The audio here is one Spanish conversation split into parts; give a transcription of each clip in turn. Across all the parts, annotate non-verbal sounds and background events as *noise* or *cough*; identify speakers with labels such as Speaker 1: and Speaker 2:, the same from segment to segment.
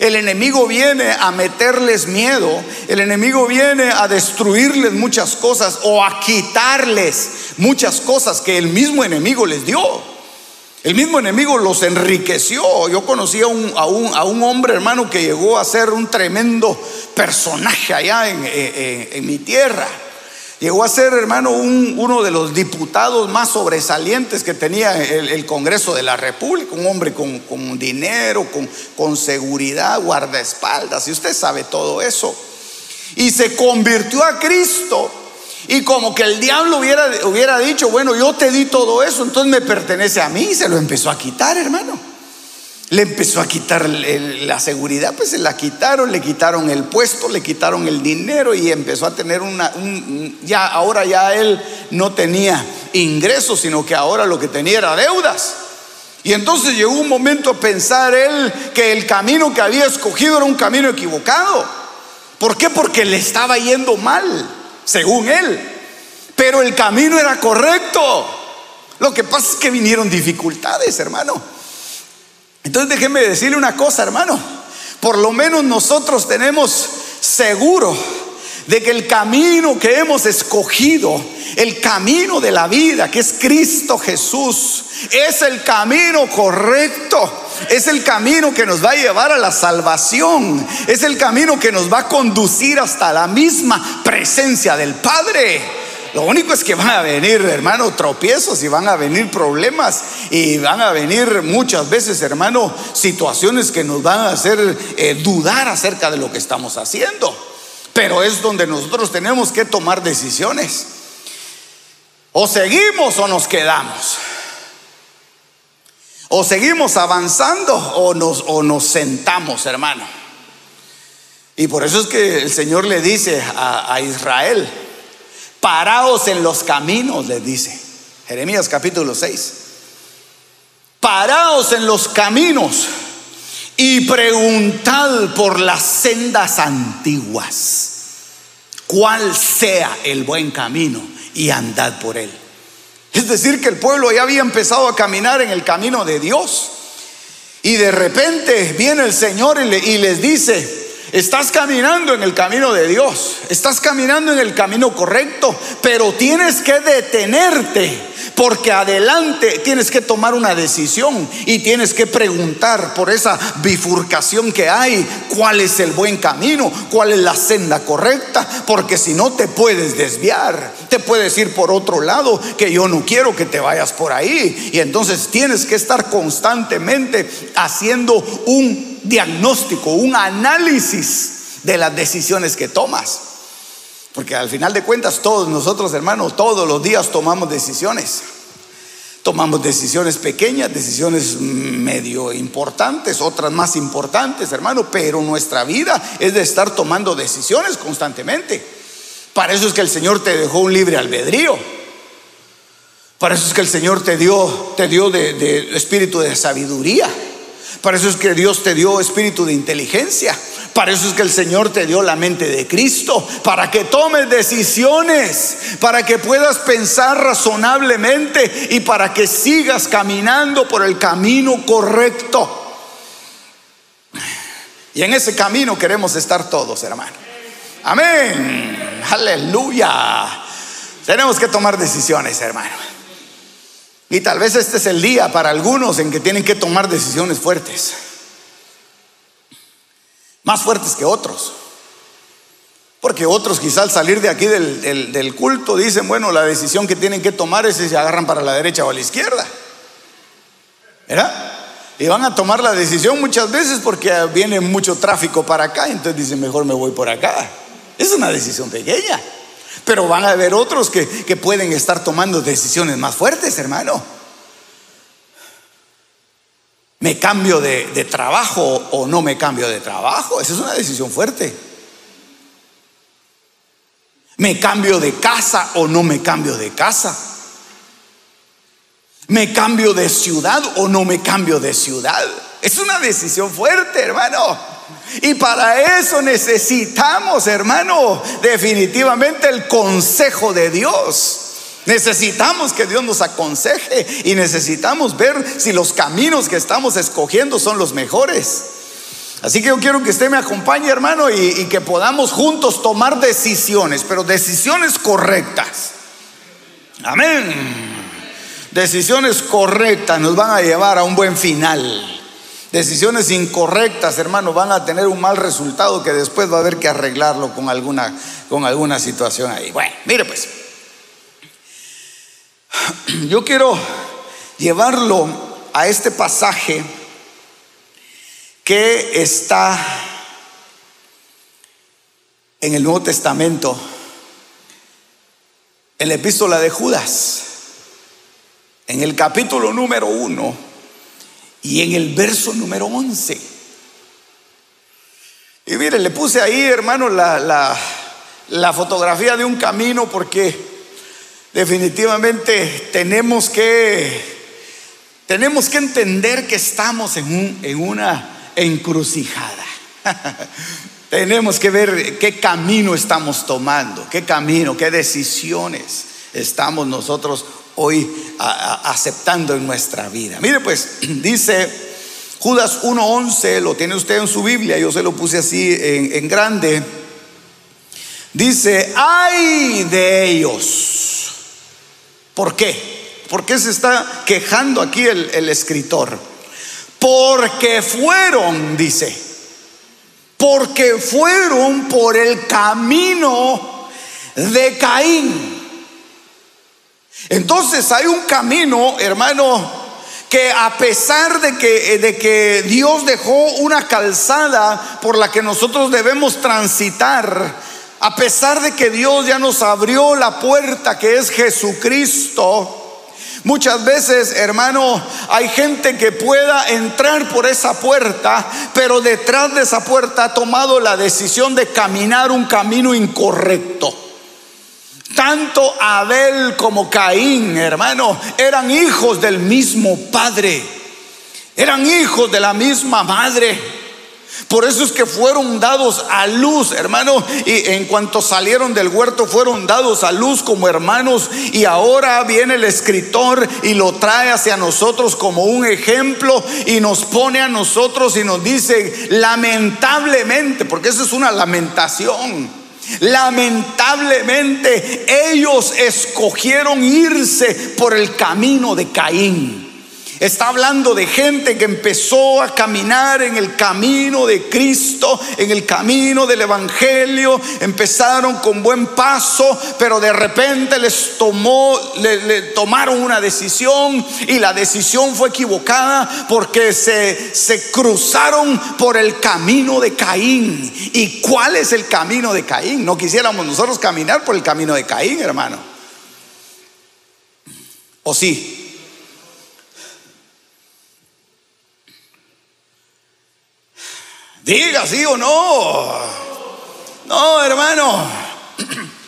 Speaker 1: el enemigo viene a meterles miedo, el enemigo viene a destruirles muchas cosas o a quitarles muchas cosas que el mismo enemigo les dio. El mismo enemigo los enriqueció. Yo conocí a un, a un, hombre, hermano, que llegó a ser un tremendo personaje allá en mi tierra. Llegó a ser, hermano, uno de los diputados más sobresalientes que tenía el, Congreso de la República, un hombre con, dinero, con, seguridad, guardaespaldas, y usted sabe todo eso. Y se convirtió a Cristo. Y como que el diablo hubiera dicho, bueno, yo te di todo eso, entonces me pertenece a mí, y se lo empezó a quitar, hermano le empezó a quitar la seguridad, pues se la quitaron, le quitaron el puesto, le quitaron el dinero y empezó a tener una, ya ahora ya él no tenía ingresos, sino que ahora lo que tenía era deudas. Y entonces llegó un momento a pensar él que el camino que había escogido era un camino equivocado. ¿Por qué? Porque le estaba yendo mal, según él. Pero el camino era correcto. Lo que pasa es que vinieron dificultades, hermano. Entonces déjeme decirle una cosa, hermano. Por lo menos nosotros tenemos seguro de que el camino que hemos escogido, el camino de la vida, que es Cristo Jesús, es el camino correcto. Es el camino que nos va a llevar a la salvación. Es el camino que nos va a conducir hasta la misma presencia del Padre. Lo único es que van a venir, hermano, tropiezos y van a venir problemas y van a venir muchas veces, hermano, situaciones que nos van a hacer eh, dudar acerca de lo que estamos haciendo. Pero es donde nosotros tenemos que tomar decisiones. O seguimos o nos quedamos. O seguimos avanzando o nos, o nos sentamos, hermano. Y por eso es que el Señor le dice a Israel, Paraos en los caminos, les dice. Jeremías capítulo 6. Paraos en los caminos y preguntad por las sendas antiguas cuál sea el buen camino y andad por él. Es decir, que el pueblo ya había empezado a caminar en el camino de Dios. Y de repente viene el Señor y, les dice, Estás caminando en el camino de Dios, estás caminando en el camino correcto, pero tienes que detenerte porque adelante tienes que tomar una decisión y tienes que preguntar por esa bifurcación que hay, cuál es el buen camino, cuál es la senda correcta, porque si no te puedes desviar, te puedes ir por otro lado, que yo no quiero que te vayas por ahí. Y entonces tienes que estar constantemente haciendo un diagnóstico, un análisis de las decisiones que tomas. Porque al final de cuentas todos nosotros, hermanos, todos los días tomamos decisiones. Tomamos decisiones pequeñas, decisiones medio importantes, otras más importantes, hermano, pero nuestra vida es de estar tomando decisiones constantemente. Para eso es que el Señor te dejó un libre albedrío. Para eso es que el Señor te dio, te dio de, de espíritu de sabiduría. Para eso es que Dios te dio espíritu de inteligencia. Para eso es que el Señor te dio la mente de Cristo, para que tomes decisiones, para que puedas pensar razonablemente y para que sigas caminando por el camino correcto. Y en ese camino queremos estar todos, hermano. Amén. Aleluya. Tenemos que tomar decisiones, hermano. Y tal vez este es el día para algunos en que tienen que tomar decisiones fuertes. Más fuertes que otros. Porque otros quizás al salir de aquí del, culto dicen, bueno, la decisión que tienen que tomar es si se agarran para la derecha o a la izquierda. ¿Verdad? Y van a tomar la decisión muchas veces porque viene mucho tráfico para acá, entonces dicen, mejor me voy por acá. Es una decisión pequeña. Pero van a haber otros que, que pueden estar tomando decisiones más fuertes, hermano. ¿Me cambio de, de, trabajo o no me cambio de trabajo? Esa es una decisión fuerte. ¿Me cambio de casa o no me cambio de casa? ¿Me cambio de ciudad o no me cambio de ciudad? Es una decisión fuerte, hermano. Y para eso necesitamos, hermano, definitivamente el consejo de Dios. Necesitamos que Dios nos aconseje y necesitamos ver si los caminos que estamos escogiendo son los mejores. Así que yo quiero que usted me acompañe, hermano, y, y que podamos juntos tomar decisiones, pero decisiones correctas. Amén. Decisiones correctas nos van a llevar a un buen final. Decisiones incorrectas, hermano, van a tener un mal resultado que después va a haber que arreglarlo con alguna, con alguna situación ahí. Bueno, mire pues. *clears throat* Yo quiero llevarlo a este pasaje que está en el Nuevo Testamento, en la epístola de Judas, en el capítulo número uno y en el verso número once. Y mire, le puse ahí, hermano, la, la, la fotografía de un camino porque definitivamente tenemos que tenemos que entender que estamos en, un, en una encrucijada. *laughs* tenemos que ver qué camino estamos tomando, qué camino, qué decisiones estamos nosotros hoy aceptando en nuestra vida. Mire pues, *clears throat* dice Judas 1.11, lo tiene usted en su Biblia, yo se lo puse así en, grande. Dice, ay de ellos. ¿Por qué? ¿Por qué se está quejando aquí el escritor? Porque fueron, dice, porque fueron por el camino de Caín. Entonces hay un camino, hermano, que a pesar de que, de que Dios dejó una calzada por la que nosotros debemos transitar, a pesar de que Dios ya nos abrió la puerta que es Jesucristo, Muchas veces, hermano, hay gente que pueda entrar por esa puerta, pero detrás de esa puerta ha tomado la decisión de caminar un camino incorrecto. Tanto Abel como Caín, hermano, eran hijos del mismo padre. Eran hijos de la misma madre. Por eso es que fueron dados a luz, hermano, y en cuanto salieron del huerto fueron dados a luz como hermanos y ahora viene el escritor y lo trae hacia nosotros como un ejemplo y nos pone a nosotros y nos dice lamentablemente, porque eso es una lamentación. Lamentablemente ellos escogieron irse por el camino de Caín. Está hablando de gente que empezó a caminar en el camino de Cristo, en el camino del Evangelio. Empezaron con buen paso, pero de repente les tomó, le, tomaron una decisión y la decisión fue equivocada porque se, se cruzaron por el camino de Caín. ¿Y cuál es el camino de Caín? No quisiéramos nosotros caminar por el camino de Caín, hermano. ¿O sí? Diga sí o no. No, hermano.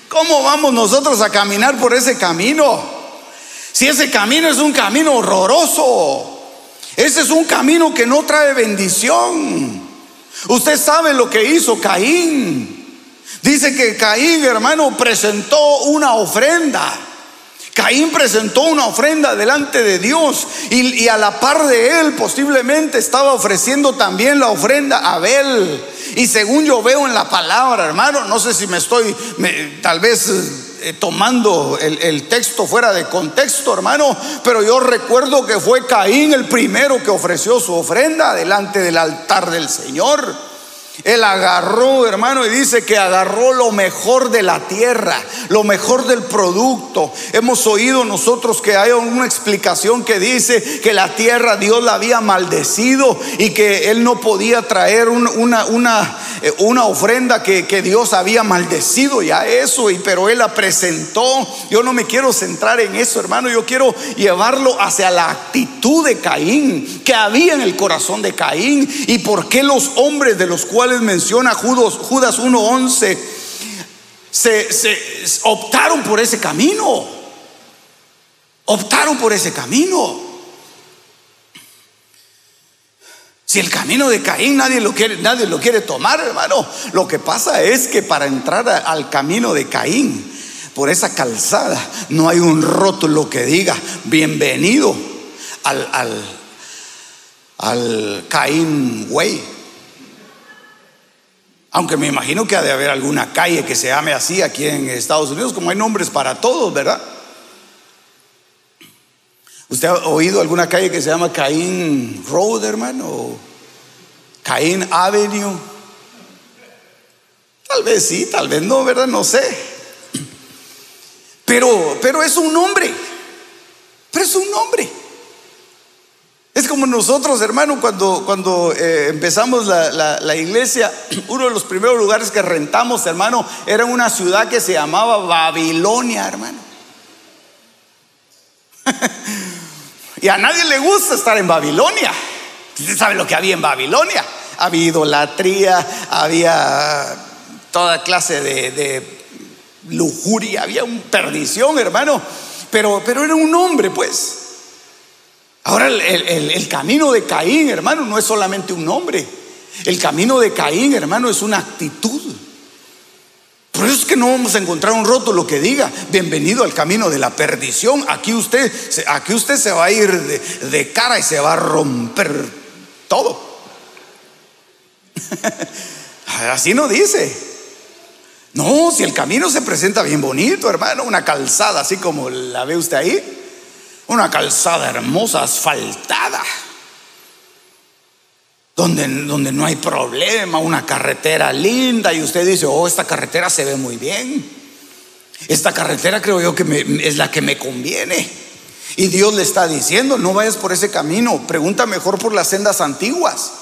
Speaker 1: ¿Cómo vamos nosotros a caminar por ese camino? Si ese camino es un camino horroroso. Ese es un camino que no trae bendición. Usted sabe lo que hizo Caín. Dice que Caín, hermano, presentó una ofrenda. Caín presentó una ofrenda delante de Dios y, a la par de él posiblemente estaba ofreciendo también la ofrenda a Abel. Y según yo veo en la palabra, hermano, no sé si me estoy tal vez eh, tomando el, el texto fuera de contexto, hermano, pero yo recuerdo que fue Caín el primero que ofreció su ofrenda delante del altar del Señor. Él agarró, hermano, y dice que agarró lo mejor de la tierra, lo mejor del producto. Hemos oído nosotros que hay una explicación que dice que la tierra Dios la había maldecido y que él no podía traer una, una, eh, una ofrenda que, que, Dios había maldecido ya eso, y, pero él la presentó. Yo no me quiero centrar en eso, hermano, yo quiero llevarlo hacia la actitud de Caín que había en el corazón de Caín y por qué los hombres de los cuales menciona Judas, Judas 1.11, se, se optaron por ese camino. Optaron por ese camino. Si el camino de Caín nadie lo quiere, nadie lo quiere tomar, hermano. Lo que pasa es que para entrar al camino de Caín, por esa calzada, no hay un rótulo que diga bienvenido al, al, al Caín Way. Aunque me imagino que ha de haber alguna calle que se llame así aquí en Estados Unidos, como hay nombres para todos, ¿verdad? ¿Usted ha oído alguna calle que se llama Caín Road, hermano? ¿O Caín Avenue. Tal vez sí, tal vez no, ¿verdad? No sé. Pero, pero es un nombre. Pero es un nombre. Es como nosotros, hermano, cuando, cuando eh, empezamos la, la, iglesia, *clears throat* uno de los primeros lugares que rentamos, hermano, era una ciudad que se llamaba Babilonia, hermano. *laughs* y a nadie le gusta estar en Babilonia. Usted sabe lo que había en Babilonia. Había idolatría, había toda clase de, de lujuria, había un perdición, hermano. Pero, pero era un hombre, pues. Ahora el, camino de Caín, hermano, no es solamente un nombre. El camino de Caín, hermano, es una actitud. Por eso es que no vamos a encontrar un rótulo que diga, bienvenido al camino de la perdición. Aquí usted, aquí usted se va a ir de, de cara y se va a romper todo. *laughs* Así no dice. No, si el camino se presenta bien bonito, hermano, una calzada así como la ve usted ahí. Una calzada hermosa, asfaltada. Donde, donde, no hay problema, una carretera linda y usted dice, oh, esta carretera se ve muy bien. Esta carretera creo yo que es la que me conviene. Y Dios le está diciendo, no vayas por ese camino, pregunta mejor por las sendas antiguas.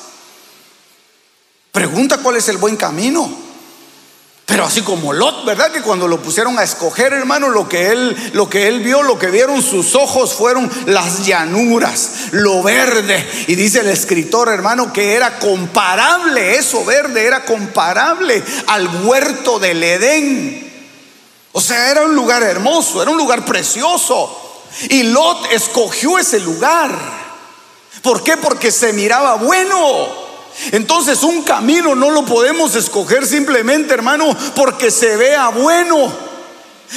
Speaker 1: Pregunta cuál es el buen camino. Pero así como Lot, ¿verdad? Que cuando lo pusieron a escoger, hermano, lo que él, lo que él vio, lo que vieron sus ojos fueron las llanuras, lo verde. Y dice el escritor, hermano, que era comparable, eso verde era comparable al huerto del Edén. O sea, era un lugar hermoso, era un lugar precioso. Y Lot escogió ese lugar. ¿Por qué? Porque se miraba bueno. Entonces un camino no lo podemos escoger simplemente, hermano, porque se vea bueno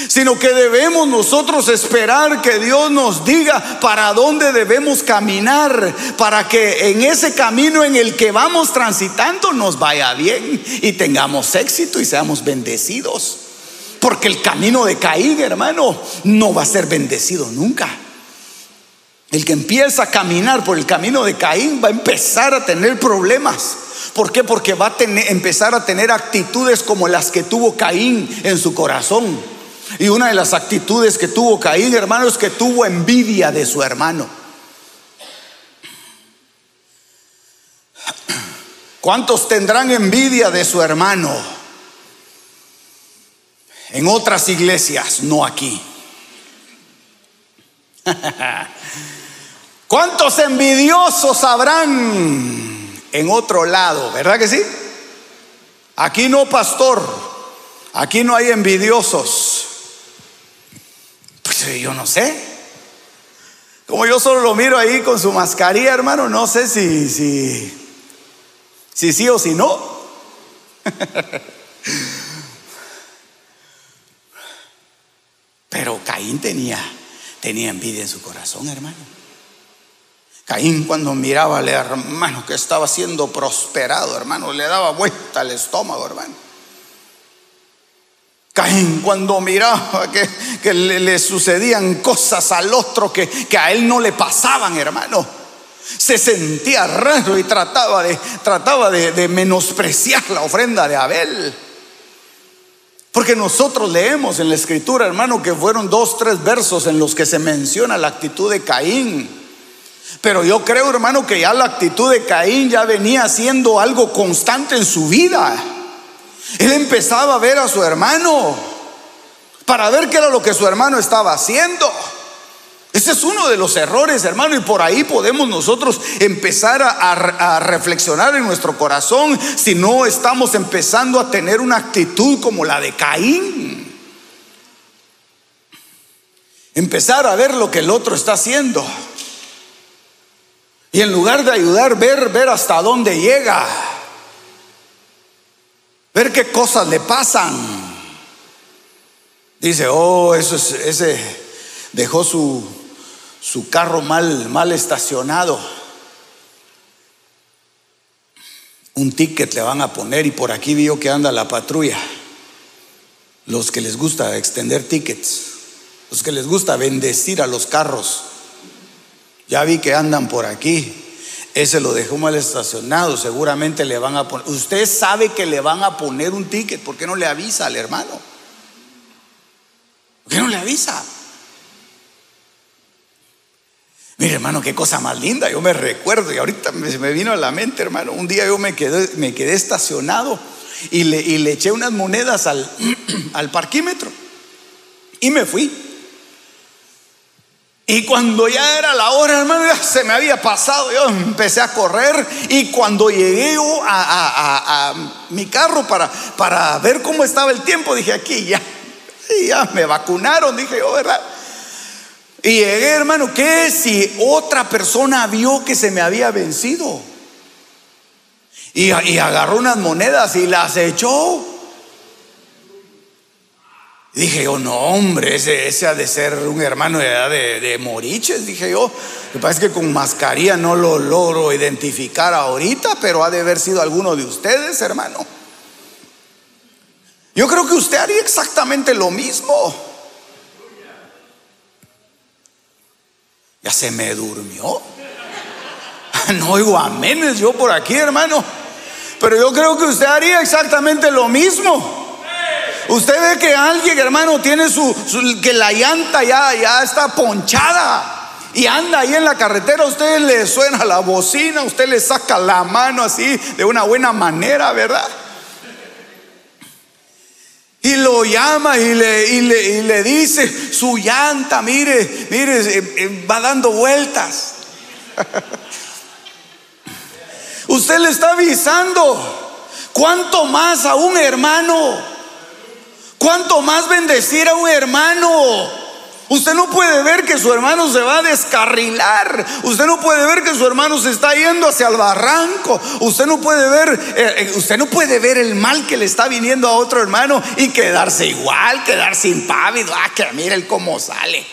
Speaker 1: sino que debemos nosotros esperar que Dios nos diga para dónde debemos caminar, para que en ese camino en el que vamos transitando nos vaya bien y tengamos éxito y seamos bendecidos. Porque el camino de Caín, hermano, no va a ser bendecido nunca. El que empieza a caminar por el camino de Caín va a empezar a tener problemas. ¿Por qué? Porque va a empezar a tener actitudes como las que tuvo Caín en su corazón. Y una de las actitudes que tuvo Caín, hermano, es que tuvo envidia de su hermano. ¿Cuántos tendrán envidia de su hermano? En otras iglesias, no aquí. *laughs* ¿Cuántos envidiosos habrán en otro lado? ¿Verdad que sí? Aquí no, pastor. Aquí no hay envidiosos. Pues yo no sé. Como yo solo lo miro ahí con su mascarilla, hermano, no sé si, si, si sí o si no. *laughs* Pero Caín tenía, tenía envidia en su corazón, hermano. Caín cuando miraba al hermano que estaba siendo prosperado, hermano, le daba vuelta al estómago, hermano. Caín cuando miraba que, le, sucedían cosas al otro que, a él no le pasaban, hermano. Se sentía raro y trataba de, de menospreciar la ofrenda de Abel. Porque nosotros leemos en la escritura, hermano, que fueron dos, tres versos en los que se menciona la actitud de Caín. Pero yo creo, hermano, que ya la actitud de Caín ya venía siendo algo constante en su vida. Él empezaba a ver a su hermano para ver qué era lo que su hermano estaba haciendo. Ese es uno de los errores, hermano, y por ahí podemos nosotros empezar a, reflexionar en nuestro corazón si no estamos empezando a tener una actitud como la de Caín. Empezar a ver lo que el otro está haciendo. Y en lugar de ayudar, ver, ver hasta dónde llega. Ver qué cosas le pasan. Dice, oh, eso es, ese dejó su, su carro mal, mal estacionado. Un ticket le van a poner y por aquí vio que anda la patrulla. Los que les gusta extender tickets, los que les gusta bendecir a los carros. Ya vi que andan por aquí. Ese lo dejó mal estacionado, seguramente le van a poner. Usted sabe que le van a poner un ticket, ¿por qué no le avisa al hermano? ¿Por qué no le avisa? Mire, hermano, qué cosa más linda. Yo me recuerdo y ahorita me, vino a la mente, hermano. Un día yo me quedé, me quedé estacionado y le, eché unas monedas *clears throat* al parquímetro y me fui. Y cuando ya era la hora, hermano, se me había pasado. Yo empecé a correr y cuando llegué a, a, a, mi carro para, para ver cómo estaba el tiempo, dije aquí ya, ya me vacunaron, dije yo, ¿verdad? Y llegué, hermano, ¿qué si otra persona vio que se me había vencido? Y, agarró unas monedas y las echó. Dije yo, no, hombre, ese, ha de ser un hermano de edad de, Moriches. Dije yo, me parece que con mascarilla no lo logro identificar ahorita, pero ha de haber sido alguno de ustedes, hermano. Yo creo que usted haría exactamente lo mismo. Ya se me durmió. No oigo amenes yo por aquí, hermano. Pero yo creo que usted haría exactamente lo mismo. Usted ve que alguien, hermano, tiene su, que la llanta ya, ya está ponchada y anda ahí en la carretera, usted le suena la bocina, usted le saca la mano así de una buena manera, ¿verdad? Y lo llama y le, y le, dice, su llanta, mire, mire, eh, eh, va dando vueltas. *laughs* Usted le está avisando. ¿Cuánto más a un hermano? ¿Cuánto más bendecir a un hermano? Usted no puede ver que su hermano se va a descarrilar. Usted no puede ver que su hermano se está yendo hacia el barranco. Usted no puede ver, eh, eh, usted no puede ver el mal que le está viniendo a otro hermano y quedarse igual, quedarse impávido. Ah, que mire el cómo sale.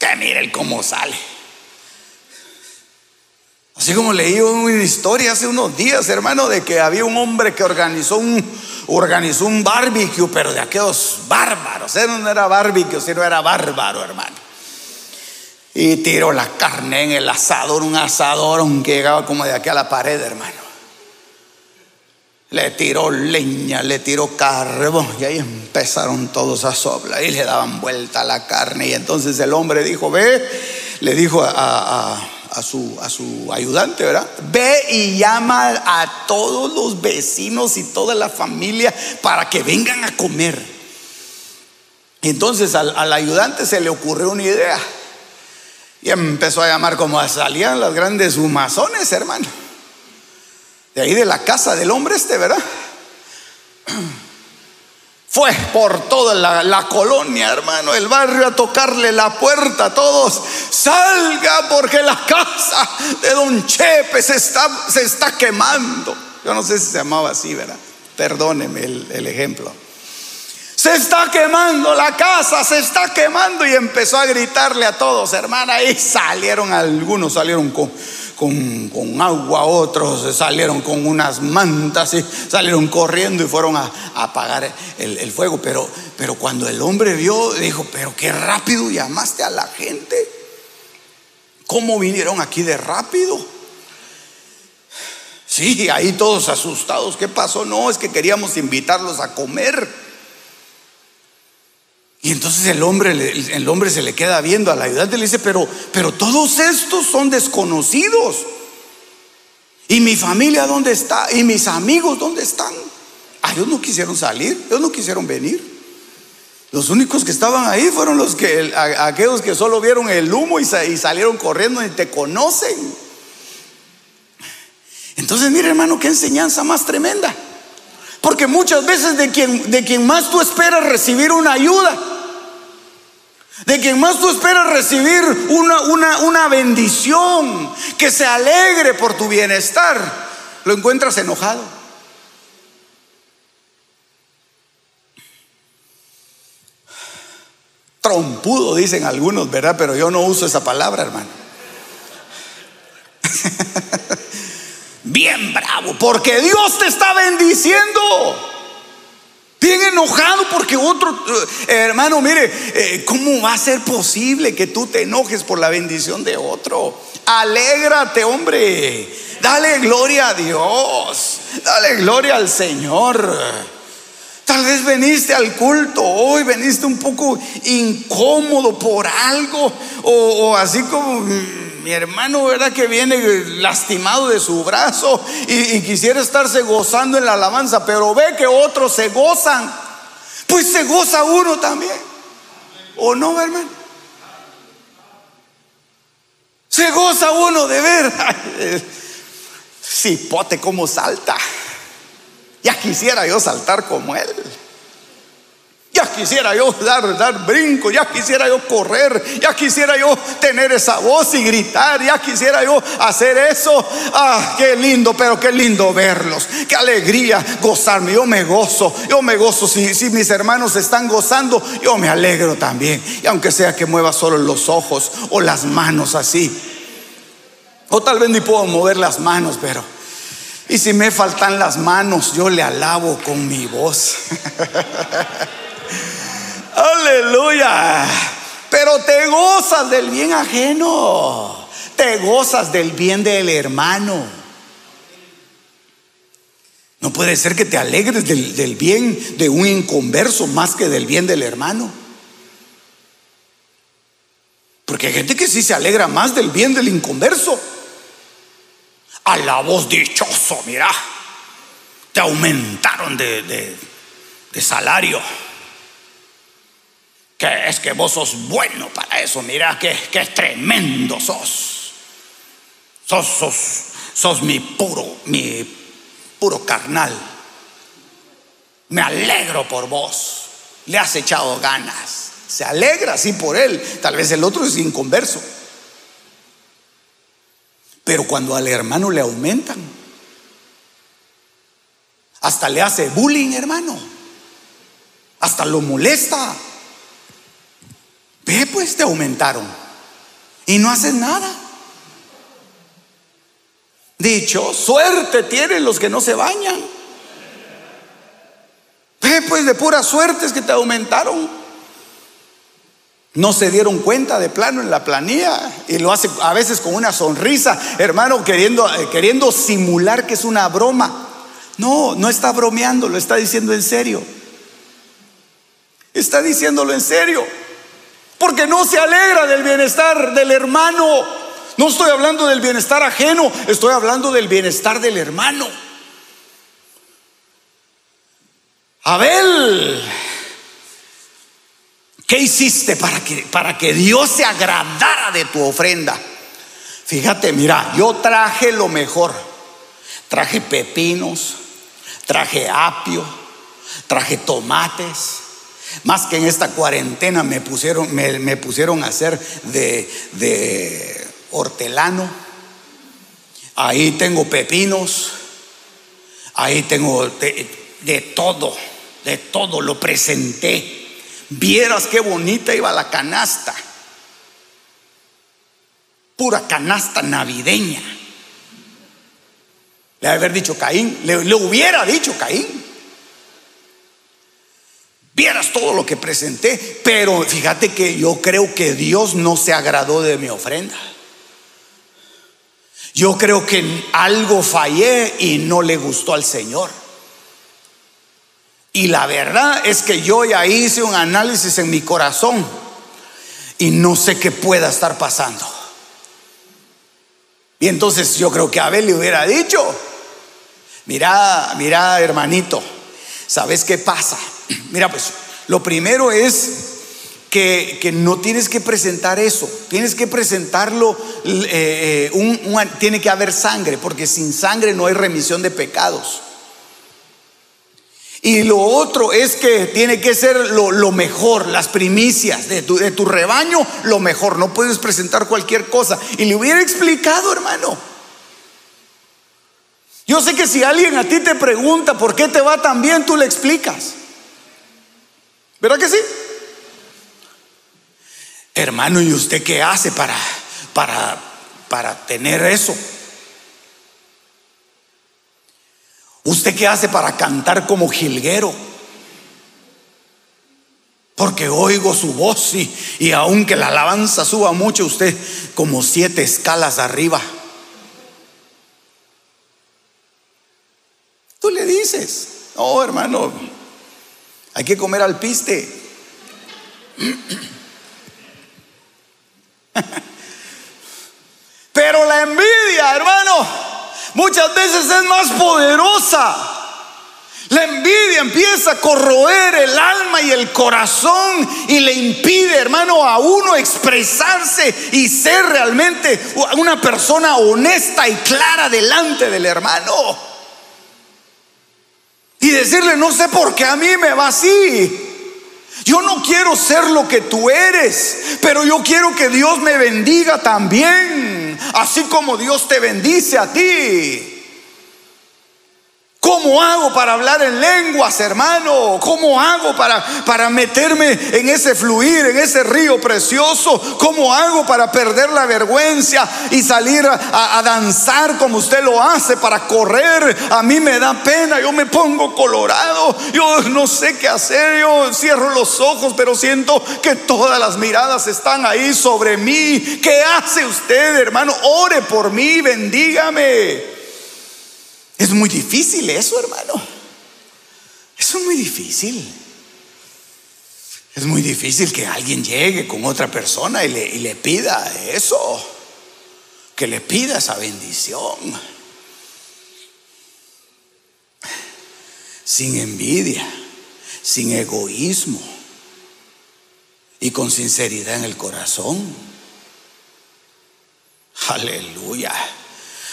Speaker 1: Que mire el cómo sale. Así como leí una historia hace unos días, hermano, de que había un hombre que organizó un, barbecue, pero de aquellos bárbaros. no era barbecue, sino era bárbaro, hermano. Y tiró la carne en el asador, un asador que llegaba como de aquí a la pared, hermano. Le tiró leña, le tiró carbón y ahí empezaron todos a soplar y le daban vuelta a la carne. Y entonces el hombre dijo, ve, le dijo a su, a su ayudante, ¿verdad? Ve y llama a todos los vecinos y toda la familia para que vengan a comer. entonces al, al ayudante se le ocurrió una idea. Y empezó a llamar como salían las grandes humazones, hermano. De ahí de la casa del hombre este, ¿verdad? Fue por toda la, colonia, hermano, el barrio a tocarle la puerta a todos. Salga porque la casa de don Chepe se está, se está quemando. Yo no sé si se llamaba así, ¿verdad? Perdóneme el, el ejemplo. Se está quemando la casa, se está quemando y empezó a gritarle a todos, hermana, y salieron algunos, salieron con, con, agua, otros salieron con unas mantas y salieron corriendo y fueron a, apagar el, fuego. Pero, pero cuando el hombre vio, dijo, pero qué rápido llamaste a la gente. ¿Cómo vinieron aquí de rápido? Sí, ahí todos asustados. ¿Qué pasó? No, es que queríamos invitarlos a comer. Y entonces el hombre, el hombre se le queda viendo al ayudante y le dice, pero, pero todos estos son desconocidos. ¿Y mi familia dónde está? ¿Y mis amigos dónde están? Ah, ellos no quisieron salir, ellos no quisieron venir. Los únicos que estaban ahí fueron los que, aquellos que solo vieron el humo y, salieron corriendo y te conocen. Entonces, mire hermano, qué enseñanza más tremenda. Porque muchas veces de quien, de quien más tú esperas recibir una ayuda, de quien más tú esperas recibir una, una, una bendición, que se alegre por tu bienestar, lo encuentras enojado. Trompudo, dicen algunos, ¿verdad? Pero yo no uso esa palabra, hermano. *laughs* bien bravo, porque Dios te está bendiciendo. Bien enojado porque otro, eh, hermano, mire, eh, ¿cómo va a ser posible que tú te enojes por la bendición de otro? Alégrate, hombre. Dale gloria a Dios. Dale gloria al Señor. Tal vez veniste al culto hoy, veniste un poco incómodo por algo o, o así como mi hermano, ¿verdad? Que viene lastimado de su brazo y, quisiera estarse gozando en la alabanza, pero ve que otros se gozan. Pues se goza uno también. ¿O no, hermano? Se goza uno de ver. *laughs* Cipote como salta. Ya quisiera yo saltar como él. Ya quisiera yo dar, dar brinco, ya quisiera yo correr, ya quisiera yo tener esa voz y gritar, ya quisiera yo hacer eso. Ah, qué lindo, pero qué lindo verlos, qué alegría gozarme. Yo me gozo, yo me gozo. Si, si mis hermanos están gozando, yo me alegro también. Y aunque sea que mueva solo los ojos o las manos así, o tal vez ni puedo mover las manos, pero. Y si me faltan las manos, yo le alabo con mi voz. *laughs* Aleluya. Pero te gozas del bien ajeno. Te gozas del bien del hermano. No puede ser que te alegres del, bien de un inconverso más que del bien del hermano. Porque hay gente que sí se alegra más del bien del inconverso. A la voz dichoso, mira, te aumentaron de salario que es que vos sos bueno para eso, mira que, que tremendo sos. Sos, sos, sos mi puro, mi puro carnal. Me alegro por vos. Le has echado ganas. Se alegra así por él. Tal vez el otro es inconverso. Pero cuando al hermano le aumentan, hasta le hace bullying, hermano. Hasta lo molesta. Ve, pues te aumentaron. Y no haces nada. Dicho, suerte tienen los que no se bañan. Ve, pues de pura suerte es que te aumentaron. No se dieron cuenta de plano en la planilla y lo hace a veces con una sonrisa, hermano, queriendo, eh, queriendo simular que es una broma. No, no está bromeando, lo está diciendo en serio. Está diciéndolo en serio. Porque no se alegra del bienestar del hermano. No estoy hablando del bienestar ajeno, estoy hablando del bienestar del hermano. Abel, ¿qué hiciste para que, para que Dios se agradara de tu ofrenda? Fíjate, mira, yo traje lo mejor. Traje pepinos, traje apio, traje tomates, más que en esta cuarentena me pusieron, me, pusieron a hacer de, hortelano. Ahí tengo pepinos. Ahí tengo de, de todo, de todo lo presenté. Vieras qué bonita iba la canasta. Pura canasta navideña. Le haber dicho Caín, le, le hubiera dicho Caín. Vieras todo lo que presenté, pero fíjate que yo creo que Dios no se agradó de mi ofrenda. Yo creo que algo fallé y no le gustó al Señor. Y la verdad es que yo ya hice un análisis en mi corazón y no sé qué pueda estar pasando. Y entonces yo creo que Abel le hubiera dicho, mira, mira hermanito, ¿sabes qué pasa? *clears throat* Mira, pues lo primero es que, no tienes que presentar eso, tienes que presentarlo, eh, eh, tiene que haber sangre, porque sin sangre no hay remisión de pecados. Y lo otro es que tiene que ser lo, mejor, las primicias de tu, de tu, rebaño, lo mejor. No puedes presentar cualquier cosa. Y le hubiera explicado, hermano. Yo sé que si alguien a ti te pregunta por qué te va tan bien, tú le explicas. ¿Verdad que sí? Hermano, ¿y usted qué hace para, para, para tener eso? ¿Usted qué hace para cantar como jilguero? Porque oigo su voz y, y aunque la alabanza suba mucho, usted como siete escalas arriba. Tú le dices, oh hermano, hay que comer al piste. *laughs* Pero la envidia, hermano, muchas veces es más poderosa. La envidia empieza a corroer el alma y el corazón y le impide, hermano, a uno expresarse y ser realmente una persona honesta y clara delante del hermano. Y decirle, no sé por qué a mí me va así. Yo no quiero ser lo que tú eres, pero yo quiero que Dios me bendiga también, así como Dios te bendice a ti. ¿Cómo hago para hablar en lenguas, hermano? ¿Cómo hago para, para meterme en ese fluir, en ese río precioso? ¿Cómo hago para perder la vergüenza y salir a, a, danzar como usted lo hace, para correr? A mí me da pena, yo me pongo colorado, yo no sé qué hacer, yo cierro los ojos, pero siento que todas las miradas están ahí sobre mí. ¿Qué hace usted, hermano? Ore por mí, bendígame. Es muy difícil eso, hermano. Eso es muy difícil. Es muy difícil que alguien llegue con otra persona y le, pida eso. Que le pida esa bendición. Sin envidia, sin egoísmo y con sinceridad en el corazón. Aleluya.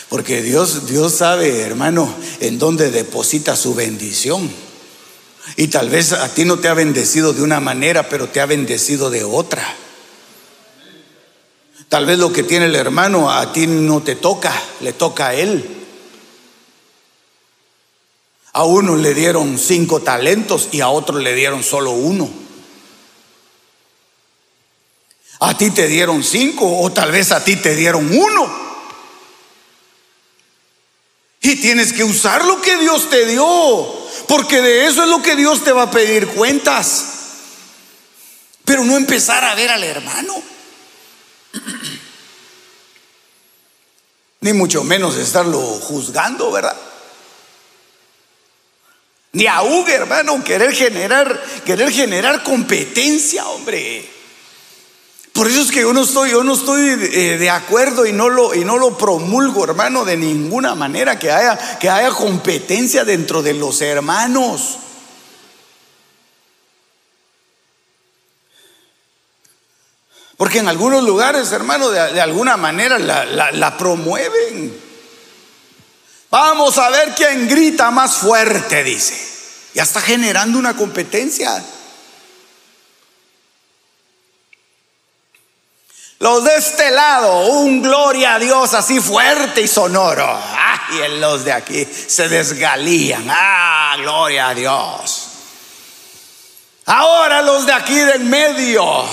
Speaker 1: Porque Dios, Dios sabe, hermano, en dónde deposita su bendición. Y tal vez a ti no te ha bendecido de una manera, pero te ha bendecido de otra. Tal vez lo que tiene el hermano a ti no te toca, le toca a él. A uno le dieron cinco talentos y a otro le dieron solo uno. A ti te dieron cinco o tal vez a ti te dieron uno. Y tienes que usar lo que Dios te dio, porque de eso es lo que Dios te va a pedir cuentas. Pero no empezar a ver al hermano. Ni mucho menos estarlo juzgando, ¿verdad? Ni aún, hermano, querer generar, querer generar competencia, hombre. Por eso es que yo no estoy, yo no estoy eh, de acuerdo y no, lo, y no lo promulgo, hermano, de ninguna manera que haya, que haya competencia dentro de los hermanos. Porque en algunos lugares, hermano, de, alguna manera la, la promueven. Vamos a ver quién grita más fuerte, dice. Ya está generando una competencia. Los de este lado, un gloria a Dios así fuerte y sonoro. Ah, y los de aquí se desgalían. Ah, gloria a Dios. Ahora los de aquí del medio,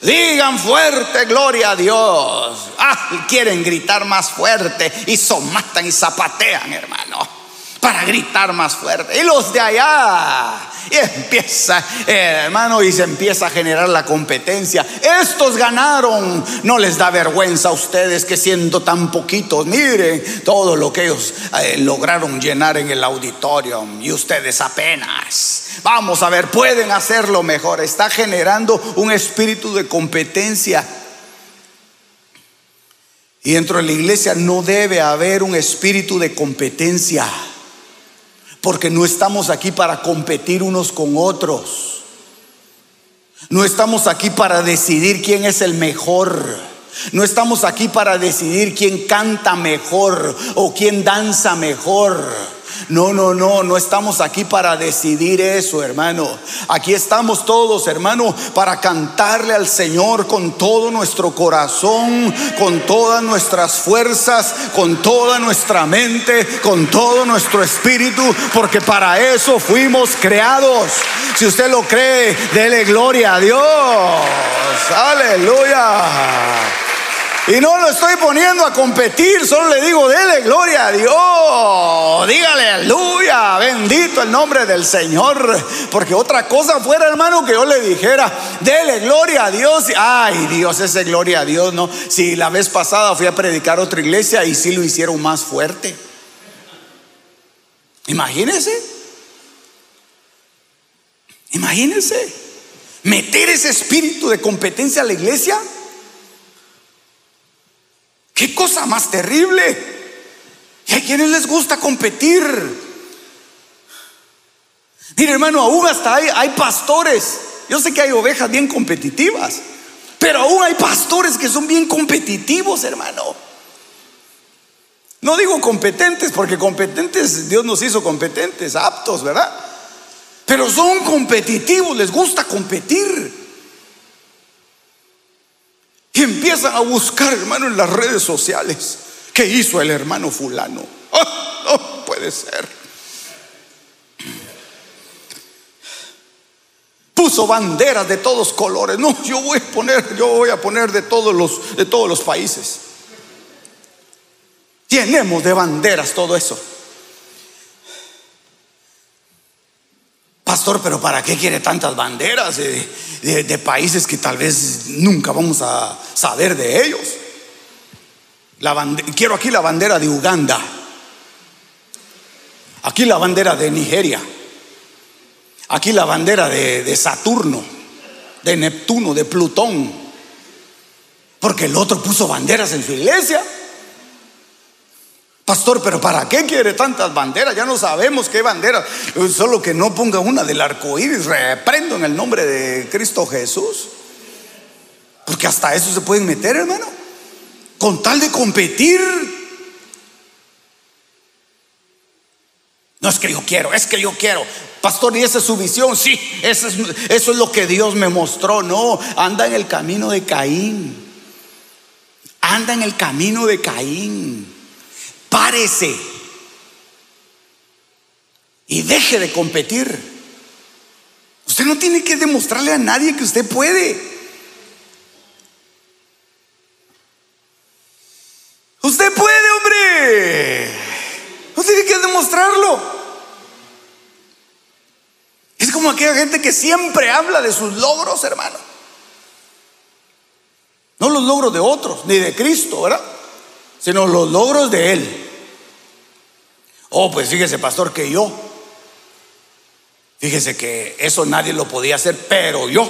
Speaker 1: digan fuerte, gloria a Dios. Ah, quieren gritar más fuerte y somatan y zapatean, hermano. para gritar más fuerte. Y los de allá, y empieza, eh, hermano, y se empieza a generar la competencia. Estos ganaron, no les da vergüenza a ustedes que siendo tan poquitos, miren todo lo que ellos eh, lograron llenar en el auditorio y ustedes apenas. Vamos a ver, pueden hacerlo mejor. Está generando un espíritu de competencia. Y dentro de la iglesia no debe haber un espíritu de competencia porque no estamos aquí para competir unos con otros. No estamos aquí para decidir quién es el mejor. No estamos aquí para decidir quién canta mejor o quién danza mejor. No, no, no, no estamos aquí para decidir eso, hermano. Aquí estamos todos, hermano, para cantarle al Señor con todo nuestro corazón, con todas nuestras fuerzas, con toda nuestra mente, con todo nuestro espíritu, porque para eso fuimos creados. Si usted lo cree, dele gloria a Dios. Aleluya. Y no lo estoy poniendo a competir, solo le digo, dele gloria a Dios. Dígale aleluya, bendito el nombre del Señor. Porque otra cosa fuera, hermano, que yo le dijera, dele gloria a Dios. Ay, Dios, ese gloria a Dios, ¿no? Si la vez pasada fui a predicar a otra iglesia y sí lo hicieron más fuerte. Imagínese. Imagínese. Meter ese espíritu de competencia a la iglesia. Qué cosa más terrible. Y hay quienes les gusta competir. Mire, hermano, aún hasta hay, hay pastores. Yo sé que hay ovejas bien competitivas, pero aún hay pastores que son bien competitivos, hermano. No digo competentes, porque competentes, Dios nos hizo competentes, aptos, ¿verdad? Pero son competitivos, les gusta competir. Y empiezan a buscar, hermano, en las redes sociales. ¿Qué hizo el hermano fulano? *laughs* Oh, no puede ser. Puso banderas de todos colores. No, yo voy a poner, yo voy a poner de todos los, de todos los países. Tenemos de banderas todo eso. Pastor, pero ¿para qué quiere tantas banderas de, países que tal vez nunca vamos a saber de ellos? quiero aquí la bandera de Uganda. Aquí la bandera de Nigeria. Aquí la bandera de, Saturno, de Neptuno, de Plutón. Porque el otro puso banderas en su iglesia. Pastor, pero ¿para qué quiere tantas banderas? Ya no sabemos qué banderas. Solo que no ponga una del arco iris. Reprendo en el nombre de Cristo Jesús. Porque hasta eso se pueden meter, hermano. Con tal de competir. No es que yo quiero, es que yo quiero. Pastor, ¿y esa es su visión? Sí, eso es, eso es lo que Dios me mostró. No, anda en el camino de Caín. Anda en el camino de Caín. Y deje de competir. Usted no tiene que demostrarle a nadie que usted puede. Usted puede, hombre. No tiene que demostrarlo. Es como aquella gente que siempre habla de sus logros, hermano. No los logros de otros, ni de Cristo, ¿verdad? Sino los logros de Él. Oh, pues fíjese, pastor, que yo, fíjese que eso nadie lo podía hacer, pero yo.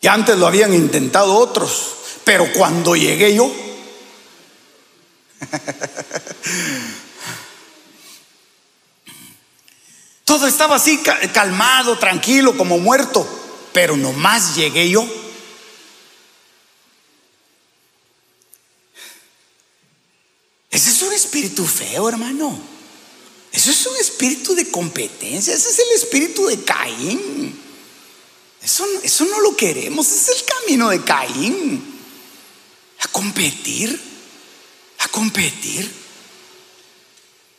Speaker 1: Y antes lo habían intentado otros, pero cuando llegué yo, *laughs* todo estaba así calmado, tranquilo, como muerto, pero nomás llegué yo. Ese es un espíritu feo, hermano. Eso es un espíritu de competencia. Ese es el espíritu de Caín. Eso, eso no lo queremos. Es el camino de Caín. A competir. A competir.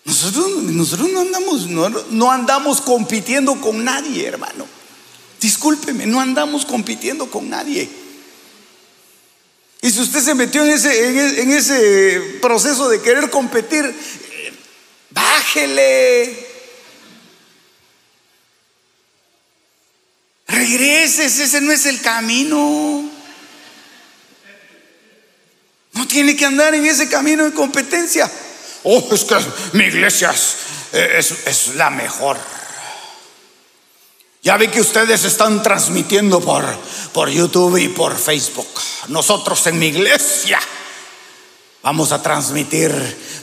Speaker 1: Nosotros, nosotros no, andamos, no, no andamos compitiendo con nadie, hermano. Discúlpeme, no andamos compitiendo con nadie. Y si usted se metió en ese, en ese proceso de querer competir, bájele. Regreses, ese no es el camino. No tiene que andar en ese camino de competencia. Oh, es que mi iglesia es, la mejor. Ya vi que ustedes están transmitiendo por, por YouTube y por Facebook. Nosotros en mi iglesia vamos a transmitir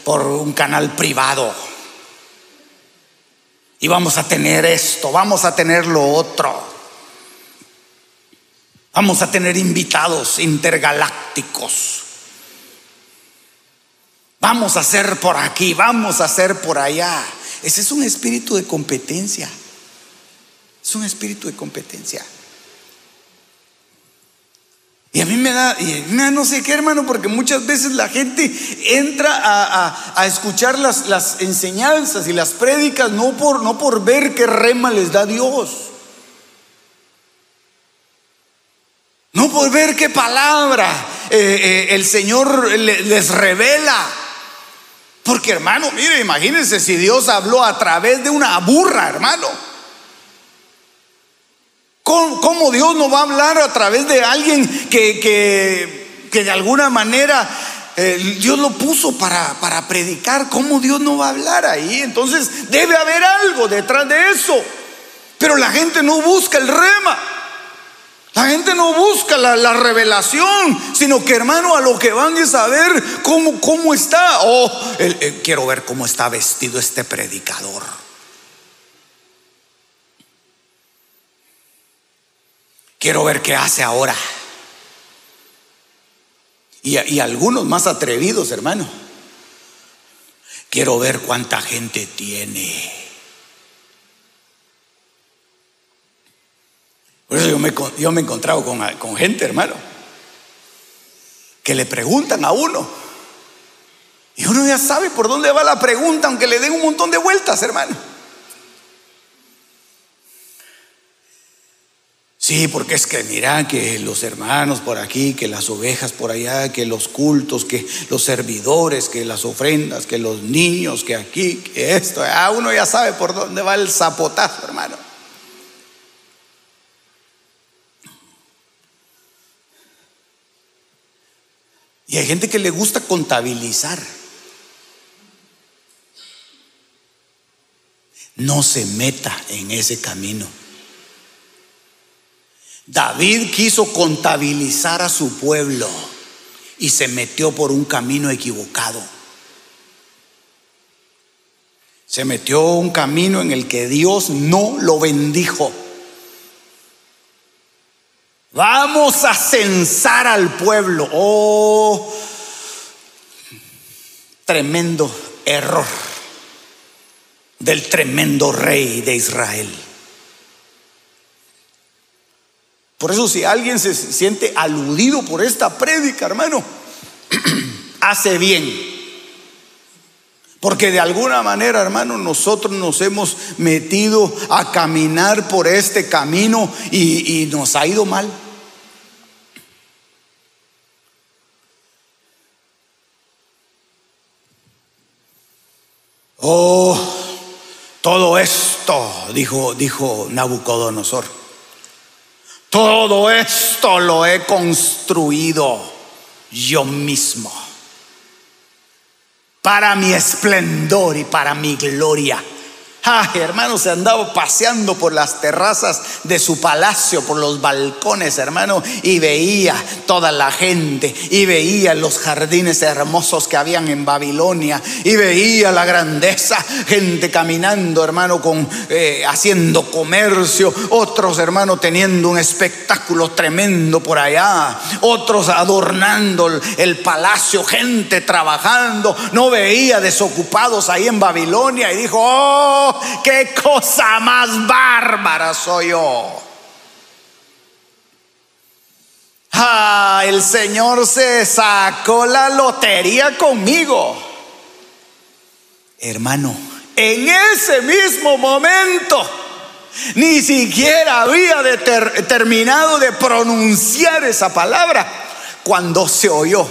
Speaker 1: por un canal privado. Y vamos a tener esto, vamos a tener lo otro. Vamos a tener invitados intergalácticos. Vamos a hacer por aquí, vamos a hacer por allá. Ese es un espíritu de competencia. Es un espíritu de competencia. Y a mí me da, y no sé qué hermano, porque muchas veces la gente entra a, escuchar las, las, enseñanzas y las prédicas no por, no por ver qué rema les da Dios. No por ver qué palabra eh, eh, el Señor les revela. Porque hermano, mire, imagínense si Dios habló a través de una burra, hermano. ¿Cómo, Dios no va a hablar a través de alguien que, que, de alguna manera eh, Dios lo puso para, para predicar? ¿Cómo Dios no va a hablar ahí? Entonces debe haber algo detrás de eso. Pero la gente no busca el rema. La gente no busca la, revelación, sino que hermano a lo que van es a ver cómo, cómo está. Oh, quiero ver cómo está vestido este predicador. Quiero ver qué hace ahora. Y, algunos más atrevidos, hermano. Quiero ver cuánta gente tiene. Por eso yo me, yo me he encontrado con, con gente, hermano, que le preguntan a uno. Y uno ya sabe por dónde va la pregunta, aunque le den un montón de vueltas, hermano. Sí, porque es que mira que los hermanos por aquí, que las ovejas por allá, que los cultos, que los servidores, que las ofrendas, que los niños, que aquí, que esto, ah, uno ya sabe por dónde va el zapotazo, hermano. Y hay gente que le gusta contabilizar. No se meta en ese camino. David quiso contabilizar a su pueblo y se metió por un camino equivocado. Se metió un camino en el que Dios no lo bendijo. Vamos a censar al pueblo. Oh, tremendo error del tremendo rey de Israel. Por eso si alguien se siente aludido por esta prédica, hermano, *clears throat* hace bien. Porque de alguna manera, hermano, nosotros nos hemos metido a caminar por este camino y, y nos ha ido mal. Oh, todo esto, dijo, dijo Nabucodonosor, todo esto lo he construido yo mismo para mi esplendor y para mi gloria. *laughs* Hermano, se andaba paseando por las terrazas de su palacio, por los balcones, hermano, y veía toda la gente, y veía los jardines hermosos que habían en Babilonia, y veía la grandeza, gente caminando, hermano, con eh, haciendo comercio, otros, hermano, teniendo un espectáculo tremendo por allá, otros adornando el palacio, gente trabajando, no veía desocupados ahí en Babilonia, y dijo, oh, qué cosa más bárbara soy yo. Ah, el Señor se sacó la lotería conmigo. Hermano, en ese mismo momento, ni siquiera había terminado de pronunciar esa palabra cuando se oyó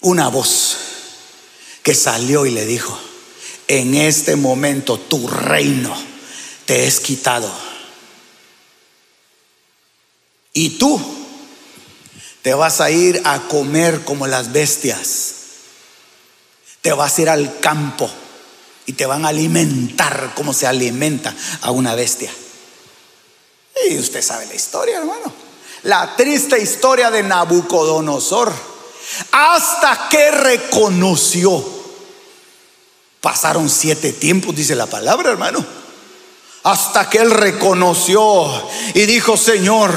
Speaker 1: una voz que salió y le dijo, en este momento tu reino te es quitado. Y tú te vas a ir a comer como las bestias. Te vas a ir al campo y te van a alimentar como se alimenta a una bestia. Y usted sabe la historia, hermano. La triste historia de Nabucodonosor. Hasta que reconoció. Pasaron siete tiempos, dice la palabra, hermano. Hasta que él reconoció y dijo, Señor,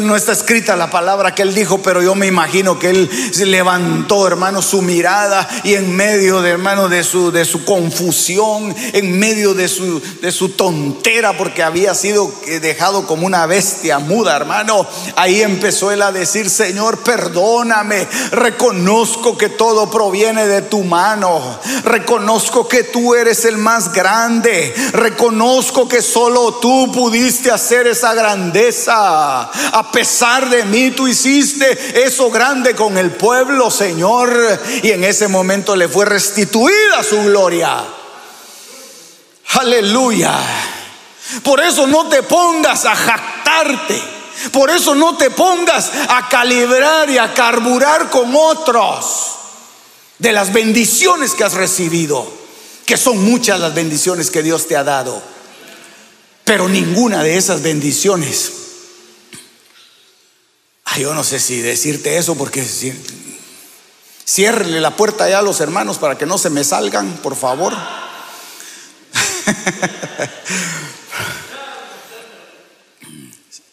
Speaker 1: no está escrita la palabra que él dijo, pero yo me imagino que él levantó, hermano, su mirada y en medio de, hermano, de su, de su confusión, en medio de su, de su tontera, porque había sido dejado como una bestia muda, hermano, ahí empezó él a decir, Señor, perdóname, reconozco que todo proviene de tu mano, reconozco que tú eres el más grande, reconozco que solo tú pudiste hacer esa grandeza a pesar de mí tú hiciste eso grande con el pueblo, Señor. Y en ese momento le fue restituida su gloria. Aleluya. Por eso no te pongas a jactarte. Por eso no te pongas a calibrar y a carburar con otros de las bendiciones que has recibido, que son muchas las bendiciones que Dios te ha dado. Pero ninguna de esas bendiciones yo no sé si decirte eso porque si, ciérrele la puerta ya a los hermanos para que no se me salgan, por favor. *laughs*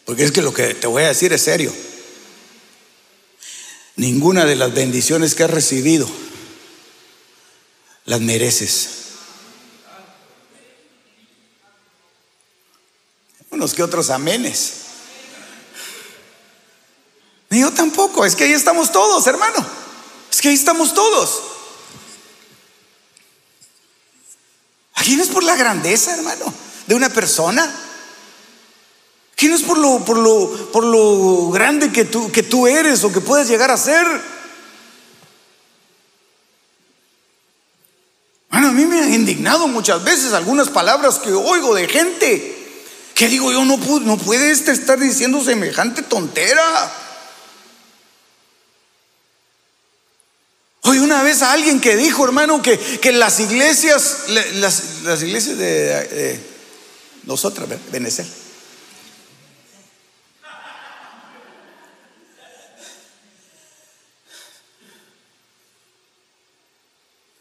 Speaker 1: Porque es que lo que te voy a decir es serio. Ninguna de las bendiciones que has recibido las mereces. Que otros amenes. Ni yo tampoco, es que ahí estamos todos, hermano. Es que ahí estamos todos. Aquí no es por la grandeza, hermano, de una persona. Aquí no es por lo, por lo, por lo grande que tú, que tú eres o que puedes llegar a ser. Bueno, a mí me han indignado muchas veces algunas palabras que oigo de gente que digo yo, no, no puede este estar diciendo semejante tontera. Hoy una vez a alguien que dijo, hermano, que, que las iglesias, las, iglesias de, nosotras, Venezuela,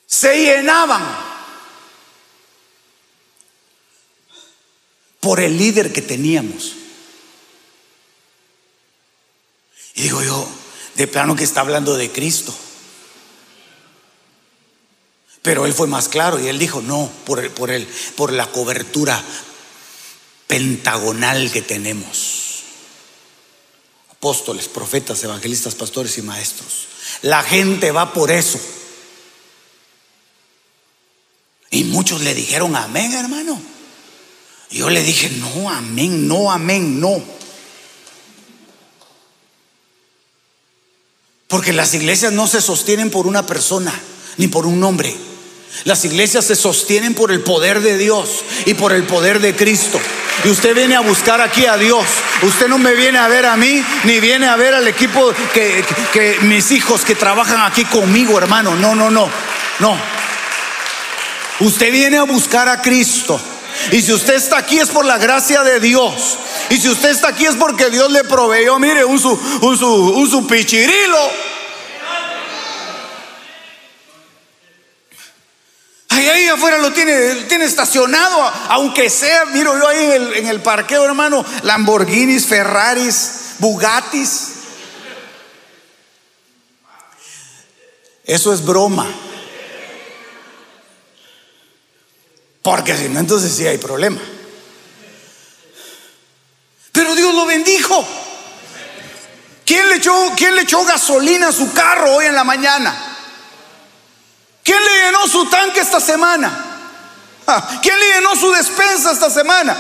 Speaker 1: se llenaban por el líder que teníamos. Y digo yo, de plano que está hablando de Cristo. Pero él fue más claro y él dijo, no, por, el, por, el, por la cobertura pentagonal que tenemos. Apóstoles, profetas, evangelistas, pastores y maestros. La gente va por eso. Y muchos le dijeron amén, hermano. Yo le dije, no, amén, no, amén, no. Porque las iglesias no se sostienen por una persona ni por un nombre. Las iglesias se sostienen por el poder de Dios y por el poder de Cristo. Y usted viene a buscar aquí a Dios. Usted no me viene a ver a mí, ni viene a ver al equipo que, mis hijos que trabajan aquí conmigo, hermano. No, no, no, no. Usted viene a buscar a Cristo. Y si usted está aquí es por la gracia de Dios. Y si usted está aquí es porque Dios le proveyó, mire, un su, un un su pichirilo ahí afuera lo tiene, tiene estacionado, aunque sea, miro yo ahí en el, en el parqueo, hermano, Lamborghinis, Ferraris, Bugattis. Eso es broma. Porque si no, entonces sí hay problema. Pero Dios lo bendijo. ¿Quién le echó, quién le echó gasolina a su carro hoy en la mañana? ¿Quién le llenó su tanque esta semana? Ah, ¿Quién le llenó su despensa esta semana?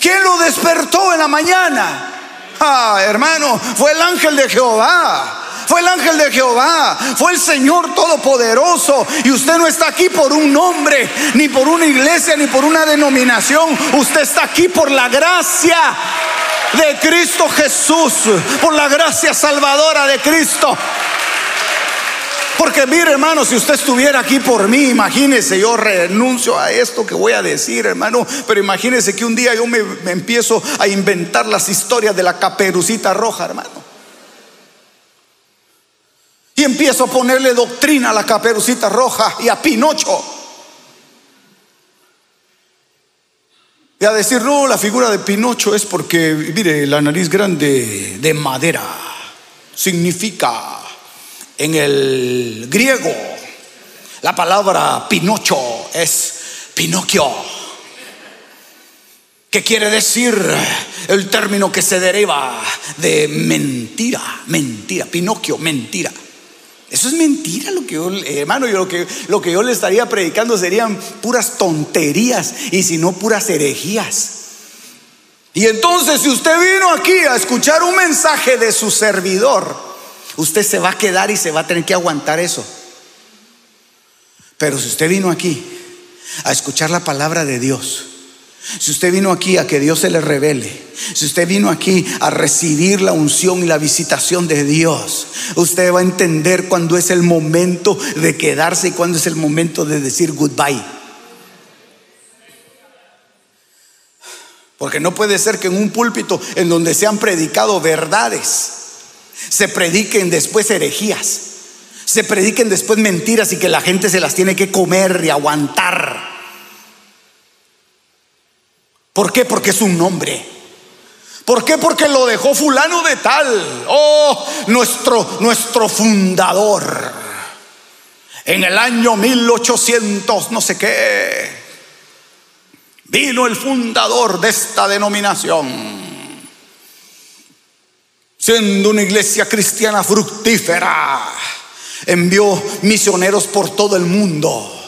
Speaker 1: ¿Quién lo despertó en la mañana? Ah, hermano, fue el ángel de Jehová. Fue el ángel de Jehová, fue el Señor Todopoderoso. Y usted no está aquí por un nombre, ni por una iglesia, ni por una denominación. Usted está aquí por la gracia de Cristo Jesús, por la gracia salvadora de Cristo. Porque mire, hermano, si usted estuviera aquí por mí, imagínese, yo renuncio a esto que voy a decir, hermano, pero imagínese que un día yo me, empiezo a inventar las historias de la caperucita roja, hermano. Empiezo a ponerle doctrina a la caperucita roja y a Pinocho. Y a decir, no, la figura de Pinocho es porque, mire, la nariz grande de madera significa en el griego, la palabra Pinocho es Pinocchio, que quiere decir el término que se deriva de mentira, mentira, Pinocchio, mentira. Eso es mentira lo que yo, hermano, yo lo que, lo que yo le estaría predicando serían puras tonterías y si no puras herejías. Y entonces si usted vino aquí a escuchar un mensaje de su servidor, Usted se va a quedar y se va a tener que aguantar eso. Pero si usted vino aquí a escuchar la palabra de Dios, si usted vino aquí a que Dios se le revele, si usted vino aquí a recibir la unción y la visitación de Dios, usted va a entender cuándo es el momento de quedarse y cuándo es el momento de decir goodbye. Porque no puede ser que en un púlpito en donde se han predicado verdades, se prediquen después herejías, se prediquen después mentiras y que la gente se las tiene que comer y aguantar. ¿Por qué? Porque es un nombre. ¿Por qué? Porque lo dejó fulano de tal. Oh, nuestro, nuestro fundador. En el año 1800, no sé qué, vino el fundador de esta denominación siendo una iglesia cristiana fructífera, envió misioneros por todo el mundo,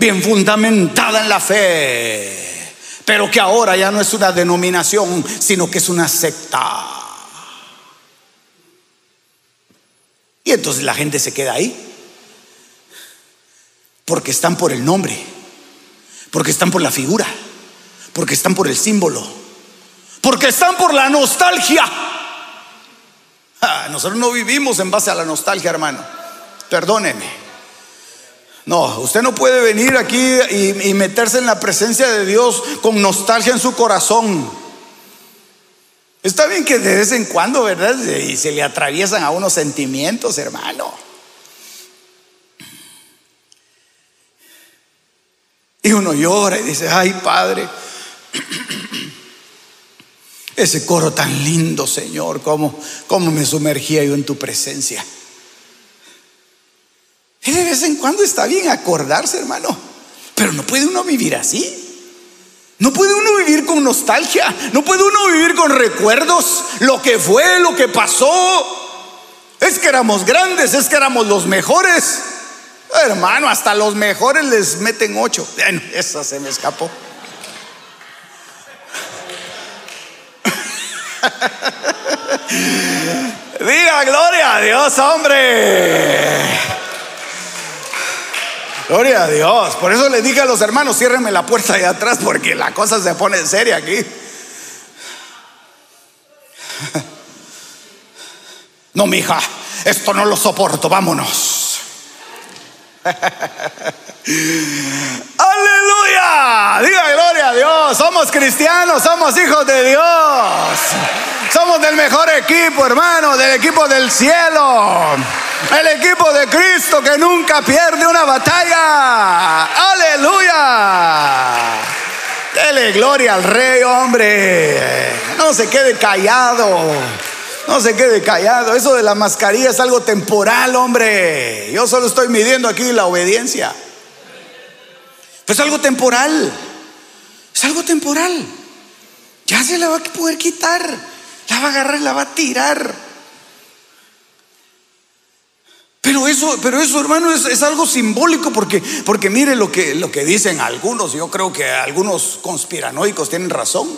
Speaker 1: bien fundamentada en la fe, pero que ahora ya no es una denominación, sino que es una secta. Y entonces la gente se queda ahí, porque están por el nombre, porque están por la figura, porque están por el símbolo porque están por la nostalgia. nosotros no vivimos en base a la nostalgia, hermano. Perdóneme. No, usted no puede venir aquí y, meterse en la presencia de Dios con nostalgia en su corazón. Está bien que de vez en cuando, ¿verdad? Y se le atraviesan a unos sentimientos, hermano. Y uno llora y dice, ay Padre, *clears throat* ese coro tan lindo, Señor, cómo, cómo me sumergía yo en tu presencia. De vez en cuando está bien acordarse, hermano. Pero no puede uno vivir así. No puede uno vivir con nostalgia. No puede uno vivir con recuerdos. Lo que fue, lo que pasó. Es que éramos grandes, es que éramos los mejores. Hermano, hasta los mejores les meten ocho. Bueno, esa se me escapó. *laughs* Diga gloria a Dios, hombre. Gloria a Dios. Por eso le dije a los hermanos, ciérrenme la puerta de atrás porque la cosa se pone seria aquí. *laughs* No, mija, esto no lo soporto, vámonos. *laughs* Aleluya. Diga gloria a Dios. Somos cristianos, somos hijos de Dios. Somos del mejor equipo, hermano, del equipo del cielo. El equipo de Cristo que nunca pierde una batalla. Aleluya. Dele gloria al rey, hombre. No se quede callado. No se quede callado. Eso de la mascarilla es algo temporal, hombre. Yo solo estoy midiendo aquí la obediencia. Es algo temporal. Es algo temporal. Ya se la va a poder quitar. La va a agarrar, la va a tirar. Pero eso, pero eso, hermano, es, algo simbólico porque, porque mire lo que, lo que dicen algunos. Yo creo que algunos conspiranoicos tienen razón.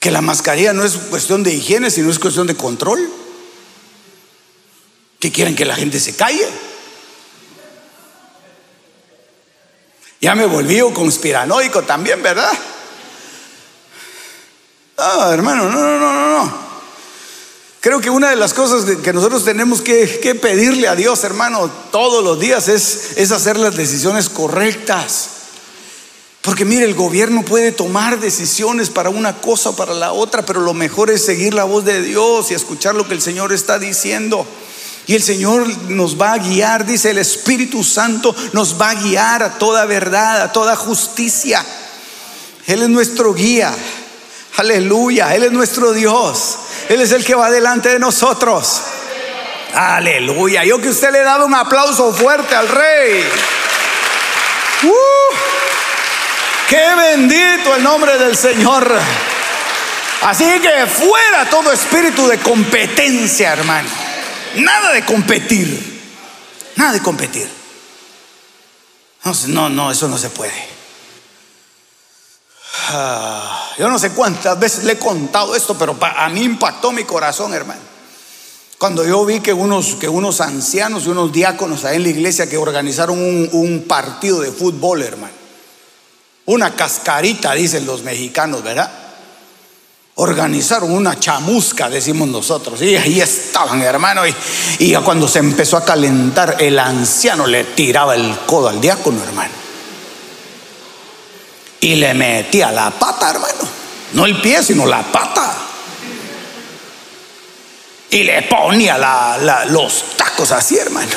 Speaker 1: Que la mascarilla no es cuestión de higiene, sino es cuestión de control. Que quieren que la gente se calle. Ya me volví conspiranoico también, ¿verdad? Ah, hermano, no, no, no, no. Creo que una de las cosas que nosotros tenemos que, pedirle a Dios, hermano, todos los días es, es hacer las decisiones correctas. Porque mire, el gobierno puede tomar decisiones para una cosa o para la otra, pero lo mejor es seguir la voz de Dios y escuchar lo que el Señor está diciendo. Y el Señor nos va a guiar, dice el Espíritu Santo, nos va a guiar a toda verdad, a toda justicia. Él es nuestro guía. Aleluya, Él es nuestro Dios. Él es el que va delante de nosotros. Aleluya. Yo que usted le daba un aplauso fuerte al Rey. Uh, qué bendito el nombre del Señor. Así que fuera todo espíritu de competencia, hermano. Nada de competir. Nada de competir. No, no, eso no se puede. Ah, yo no sé cuántas veces le he contado esto, pero a mí impactó mi corazón, hermano. Cuando yo vi que unos, que unos ancianos y unos diáconos ahí en la iglesia que organizaron un, partido de fútbol, hermano. Una cascarita, dicen los mexicanos, ¿verdad? organizaron una chamusca, decimos nosotros. Y ahí estaban, hermano. Y, y cuando se empezó a calentar, el anciano le tiraba el codo al diácono, hermano. Y le metía la pata, hermano. No el pie, sino la pata. Y le ponía los tacos así, hermano.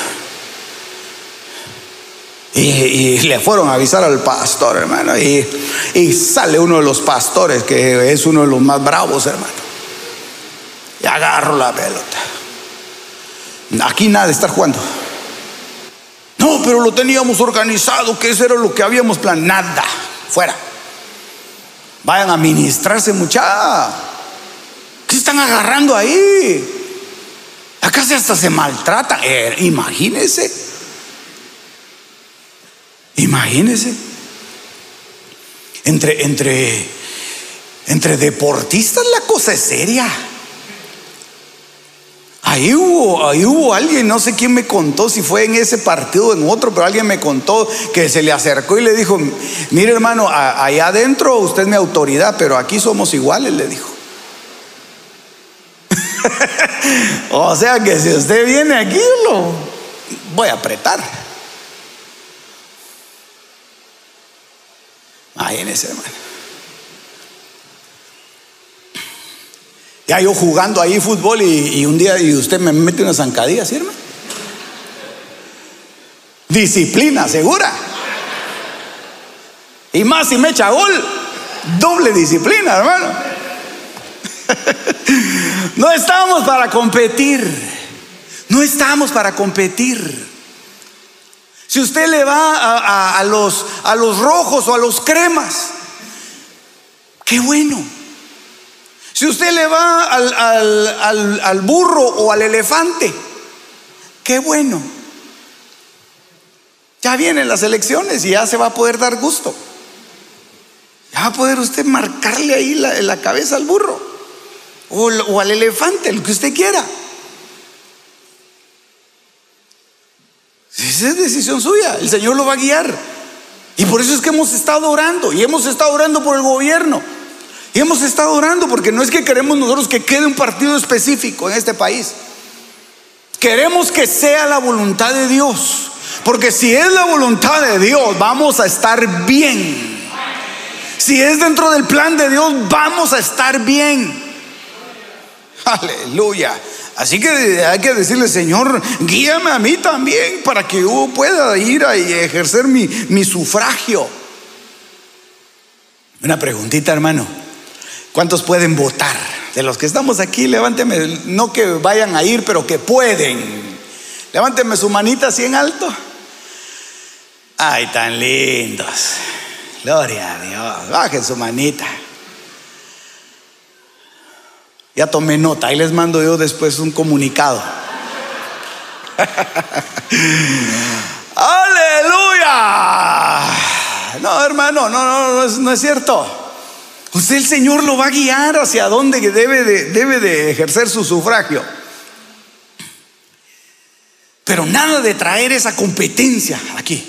Speaker 1: Y, le fueron a avisar al pastor, hermano. Y, sale uno de los pastores, que es uno de los más bravos, hermano. Y agarro la pelota. Aquí nada de estar jugando. No, pero lo teníamos organizado, que eso era lo que habíamos planeado. Nada, fuera. Vayan a ministrarse, mucha. ¿Qué están agarrando ahí? Acá hasta se maltratan. Eh, imagínense. Imagínense. Entre, entre, entre deportistas la cosa es seria. Ahí hubo, ahí hubo alguien, no sé quién me contó, si fue en ese partido o en otro, pero alguien me contó que se le acercó y le dijo, mire hermano, allá adentro usted es mi autoridad, pero aquí somos iguales, le dijo. *laughs* o sea que si usted viene aquí, lo voy a apretar. Imagínese, hermano. Ya yo jugando ahí fútbol y, un día y usted me mete una zancadilla, ¿sí, hermano? Disciplina, segura. Y más si me echa gol, doble disciplina, hermano. *laughs* No estamos para competir. No estamos para competir. Si usted le va a, los, a los rojos o a los cremas, qué bueno. Si usted le va al, al burro o al elefante, qué bueno. Ya vienen las elecciones y ya se va a poder dar gusto. Ya va a poder usted marcarle ahí la, la cabeza al burro o, o al elefante, lo que usted quiera. Esa es decisión suya, el Señor lo va a guiar. Y por eso es que hemos estado orando y hemos estado orando por el gobierno. Y hemos estado orando porque no es que queremos nosotros que quede un partido específico en este país. Queremos que sea la voluntad de Dios. Porque si es la voluntad de Dios, vamos a estar bien. Si es dentro del plan de Dios, vamos a estar bien. Aleluya. Así que hay que decirle, Señor, guíame a mí también para que yo pueda ir a ejercer mi, sufragio. Una preguntita, hermano. ¿Cuántos pueden votar? De los que estamos aquí, levánteme, no que vayan a ir, pero que pueden. Levánteme su manita así en alto. Ay, tan lindos. Gloria a Dios. Bajen su manita. Ya tomé nota, ahí les mando yo después un comunicado. *laughs* Aleluya. No, hermano, no, no, no no es cierto. Usted el Señor lo va a guiar hacia donde debe de, debe de ejercer su sufragio. Pero nada de traer esa competencia aquí.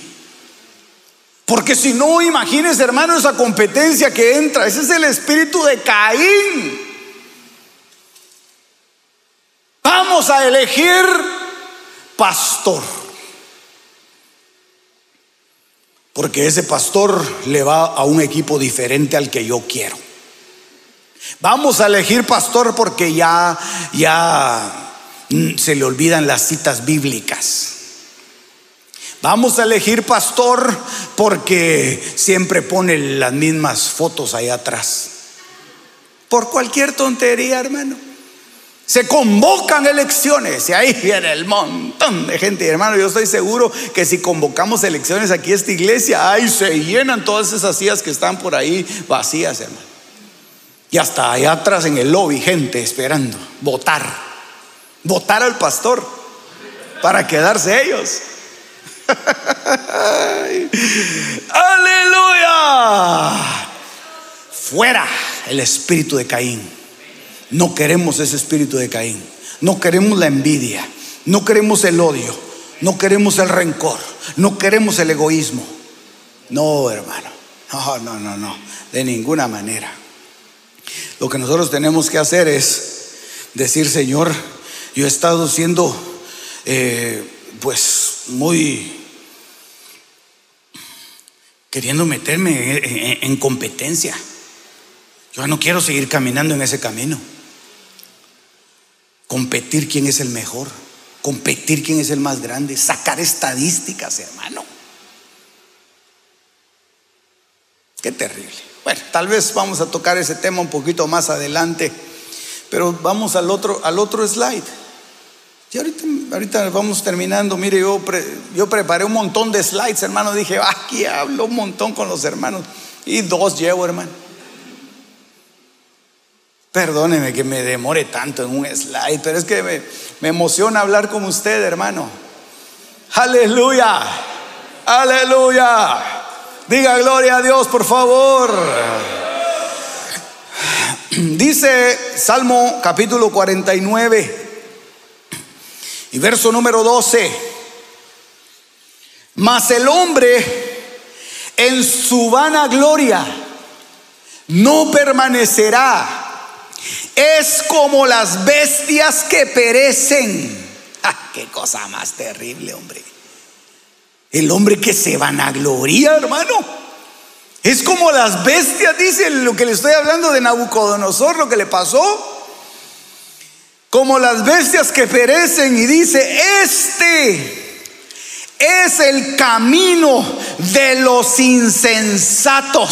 Speaker 1: Porque si no, imagínese hermano esa competencia que entra. Ese es el espíritu de Caín. Vamos a elegir pastor. Porque ese pastor le va a un equipo diferente al que yo quiero. Vamos a elegir pastor porque ya ya mm, se le olvidan las citas bíblicas. Vamos a elegir pastor porque siempre pone las mismas fotos ahí atrás. Por cualquier tontería, hermano. Se convocan elecciones y ahí viene el montón de gente. hermano, yo estoy seguro que si convocamos elecciones aquí a esta iglesia, ahí se llenan todas esas sillas que están por ahí vacías, hermano. Y hasta allá atrás en el lobby, gente esperando votar. Votar al pastor para quedarse ellos. *laughs* Aleluya. Fuera el espíritu de Caín. No queremos ese espíritu de Caín. No queremos la envidia. No queremos el odio. No queremos el rencor. No queremos el egoísmo. No, hermano. No, no, no, no. De ninguna manera. Lo que nosotros tenemos que hacer es decir, Señor, yo he estado siendo, eh, pues, muy queriendo meterme en competencia. Yo no quiero seguir caminando en ese camino competir quién es el mejor, competir quién es el más grande, sacar estadísticas, hermano. Qué terrible. Bueno, tal vez vamos a tocar ese tema un poquito más adelante, pero vamos al otro, al otro slide. Y ahorita, ahorita vamos terminando. Mire, yo, yo preparé un montón de slides, hermano. Dije, aquí hablo un montón con los hermanos. Y dos llevo, hermano. Perdóneme que me demore tanto en un slide, pero es que me, emociona hablar con usted, hermano. Aleluya, aleluya. Diga gloria a Dios, por favor. Dice Salmo capítulo 49 y verso número 12. Mas el hombre en su vana gloria no permanecerá es como las bestias que perecen. *laughs* Ah, qué cosa más terrible, hombre. El hombre que se vanagloria, hermano. Es como las bestias, dice lo que le estoy hablando de Nabucodonosor, lo que le pasó. Como las bestias que perecen y dice, este es el camino de los insensatos.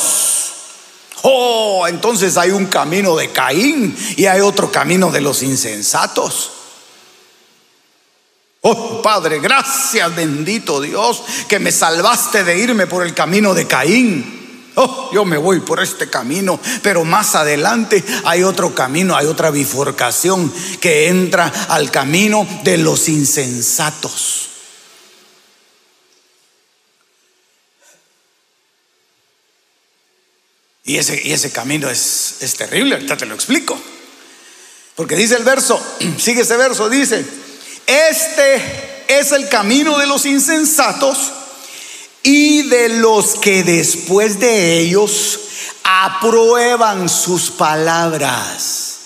Speaker 1: Oh, entonces hay un camino de Caín y hay otro camino de los insensatos. Oh Padre, gracias bendito Dios que me salvaste de irme por el camino de Caín. Oh, yo me voy por este camino, pero más adelante hay otro camino, hay otra bifurcación que entra al camino de los insensatos. Y ese, y ese camino es, es terrible, ahorita te lo explico. Porque dice el verso, *clears throat* sigue ese verso, dice, este es el camino de los insensatos y de los que después de ellos aprueban sus palabras.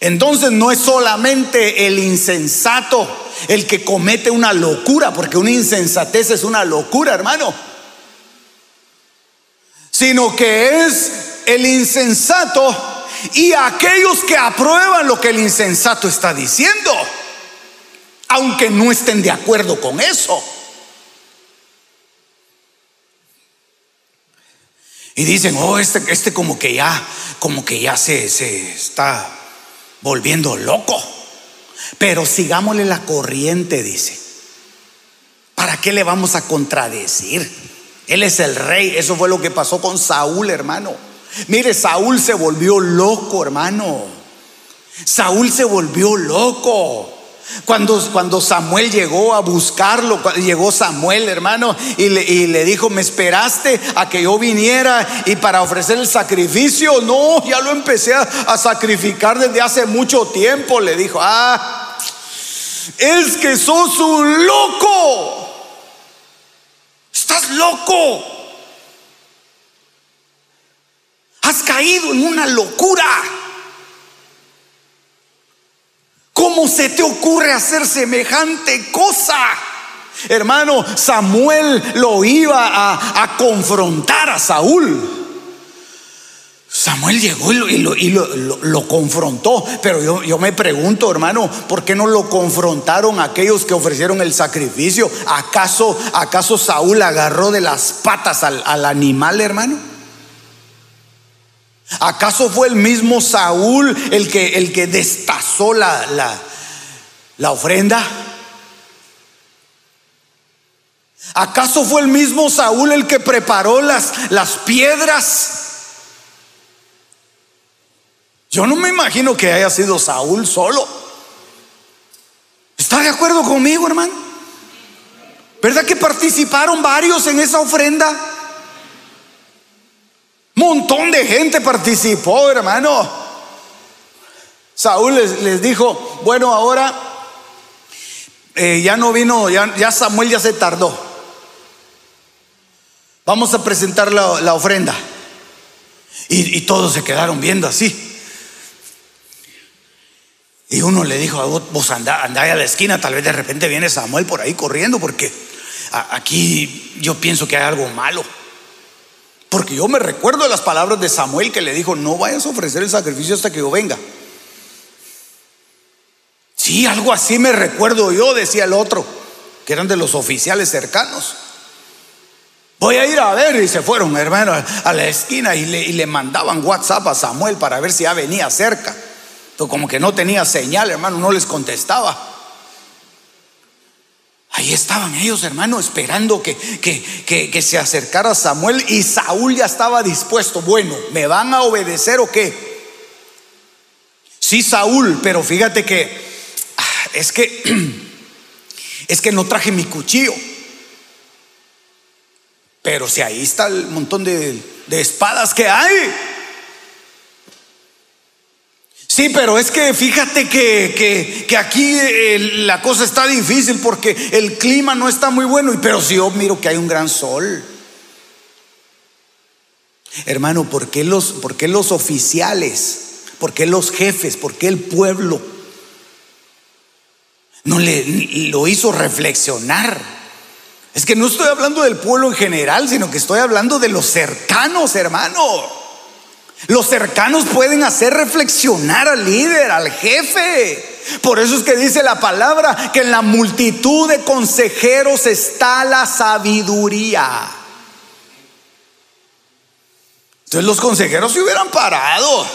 Speaker 1: Entonces no es solamente el insensato el que comete una locura, porque una insensatez es una locura, hermano sino que es el insensato y aquellos que aprueban lo que el insensato está diciendo, aunque no estén de acuerdo con eso. Y dicen, oh, este, este como que ya, como que ya se, se está volviendo loco. Pero sigámosle la corriente, dice. ¿Para qué le vamos a contradecir? Él es el rey. Eso fue lo que pasó con Saúl, hermano. Mire, Saúl se volvió loco, hermano. Saúl se volvió loco. Cuando, cuando Samuel llegó a buscarlo, llegó Samuel, hermano, y le, dijo, me esperaste a que yo viniera y para ofrecer el sacrificio. No, ya lo empecé a, a sacrificar desde hace mucho tiempo. Le dijo, ah, es que sos un loco. Estás loco. Has caído en una locura. ¿Cómo se te ocurre hacer semejante cosa? Hermano, Samuel lo iba a, confrontar a Saúl. Samuel llegó y lo, confrontó, pero yo, me pregunto, hermano, ¿por qué no lo confrontaron aquellos que ofrecieron el sacrificio? ¿Acaso, acaso Saúl agarró de las patas al, al animal, hermano? ¿Acaso fue el mismo Saúl el que, el que destazó la, la, la ofrenda? ¿Acaso fue el mismo Saúl el que preparó las, las piedras? Yo no me imagino que haya sido Saúl solo. ¿Está de acuerdo conmigo, hermano? ¿Verdad que participaron varios en esa ofrenda? Montón de gente participó, hermano. Saúl les, dijo, bueno, ahora eh, ya no vino, ya, Samuel ya se tardó. Vamos a presentar la, ofrenda. Y, todos se quedaron viendo así. Y uno le dijo, vos andá, andá a la esquina, tal vez de repente viene Samuel por ahí corriendo, porque aquí yo pienso que hay algo malo. Porque yo me recuerdo las palabras de Samuel que le dijo, no vayas a ofrecer el sacrificio hasta que yo venga. Sí, algo así me recuerdo yo, decía el otro, que eran de los oficiales cercanos. Voy a ir a ver, y se fueron, hermano, a la esquina y le mandaban WhatsApp a Samuel para ver si ya venía cerca. Como que no tenía señal, hermano, no les contestaba. Ahí estaban ellos, hermano, esperando que, que, se acercara Samuel y Saúl ya estaba dispuesto. Bueno, ¿me van a obedecer o qué? Sí, Saúl, pero fíjate que ah, es que *clears throat* es que no traje mi cuchillo. Pero si ahí está el montón de, de espadas que hay. Sí, pero es que fíjate que, aquí eh, la cosa está difícil porque el clima no está muy bueno, pero si yo miro que hay un gran sol. Hermano, ¿por qué los, por qué los oficiales? ¿Por qué los jefes? ¿Por qué el pueblo? No le lo hizo reflexionar. Es que no estoy hablando del pueblo en general, sino que estoy hablando de los cercanos, hermano. Los cercanos pueden hacer reflexionar al líder, al jefe. Por eso es que dice la palabra que en la multitud de consejeros está la sabiduría. Entonces los consejeros se hubieran parado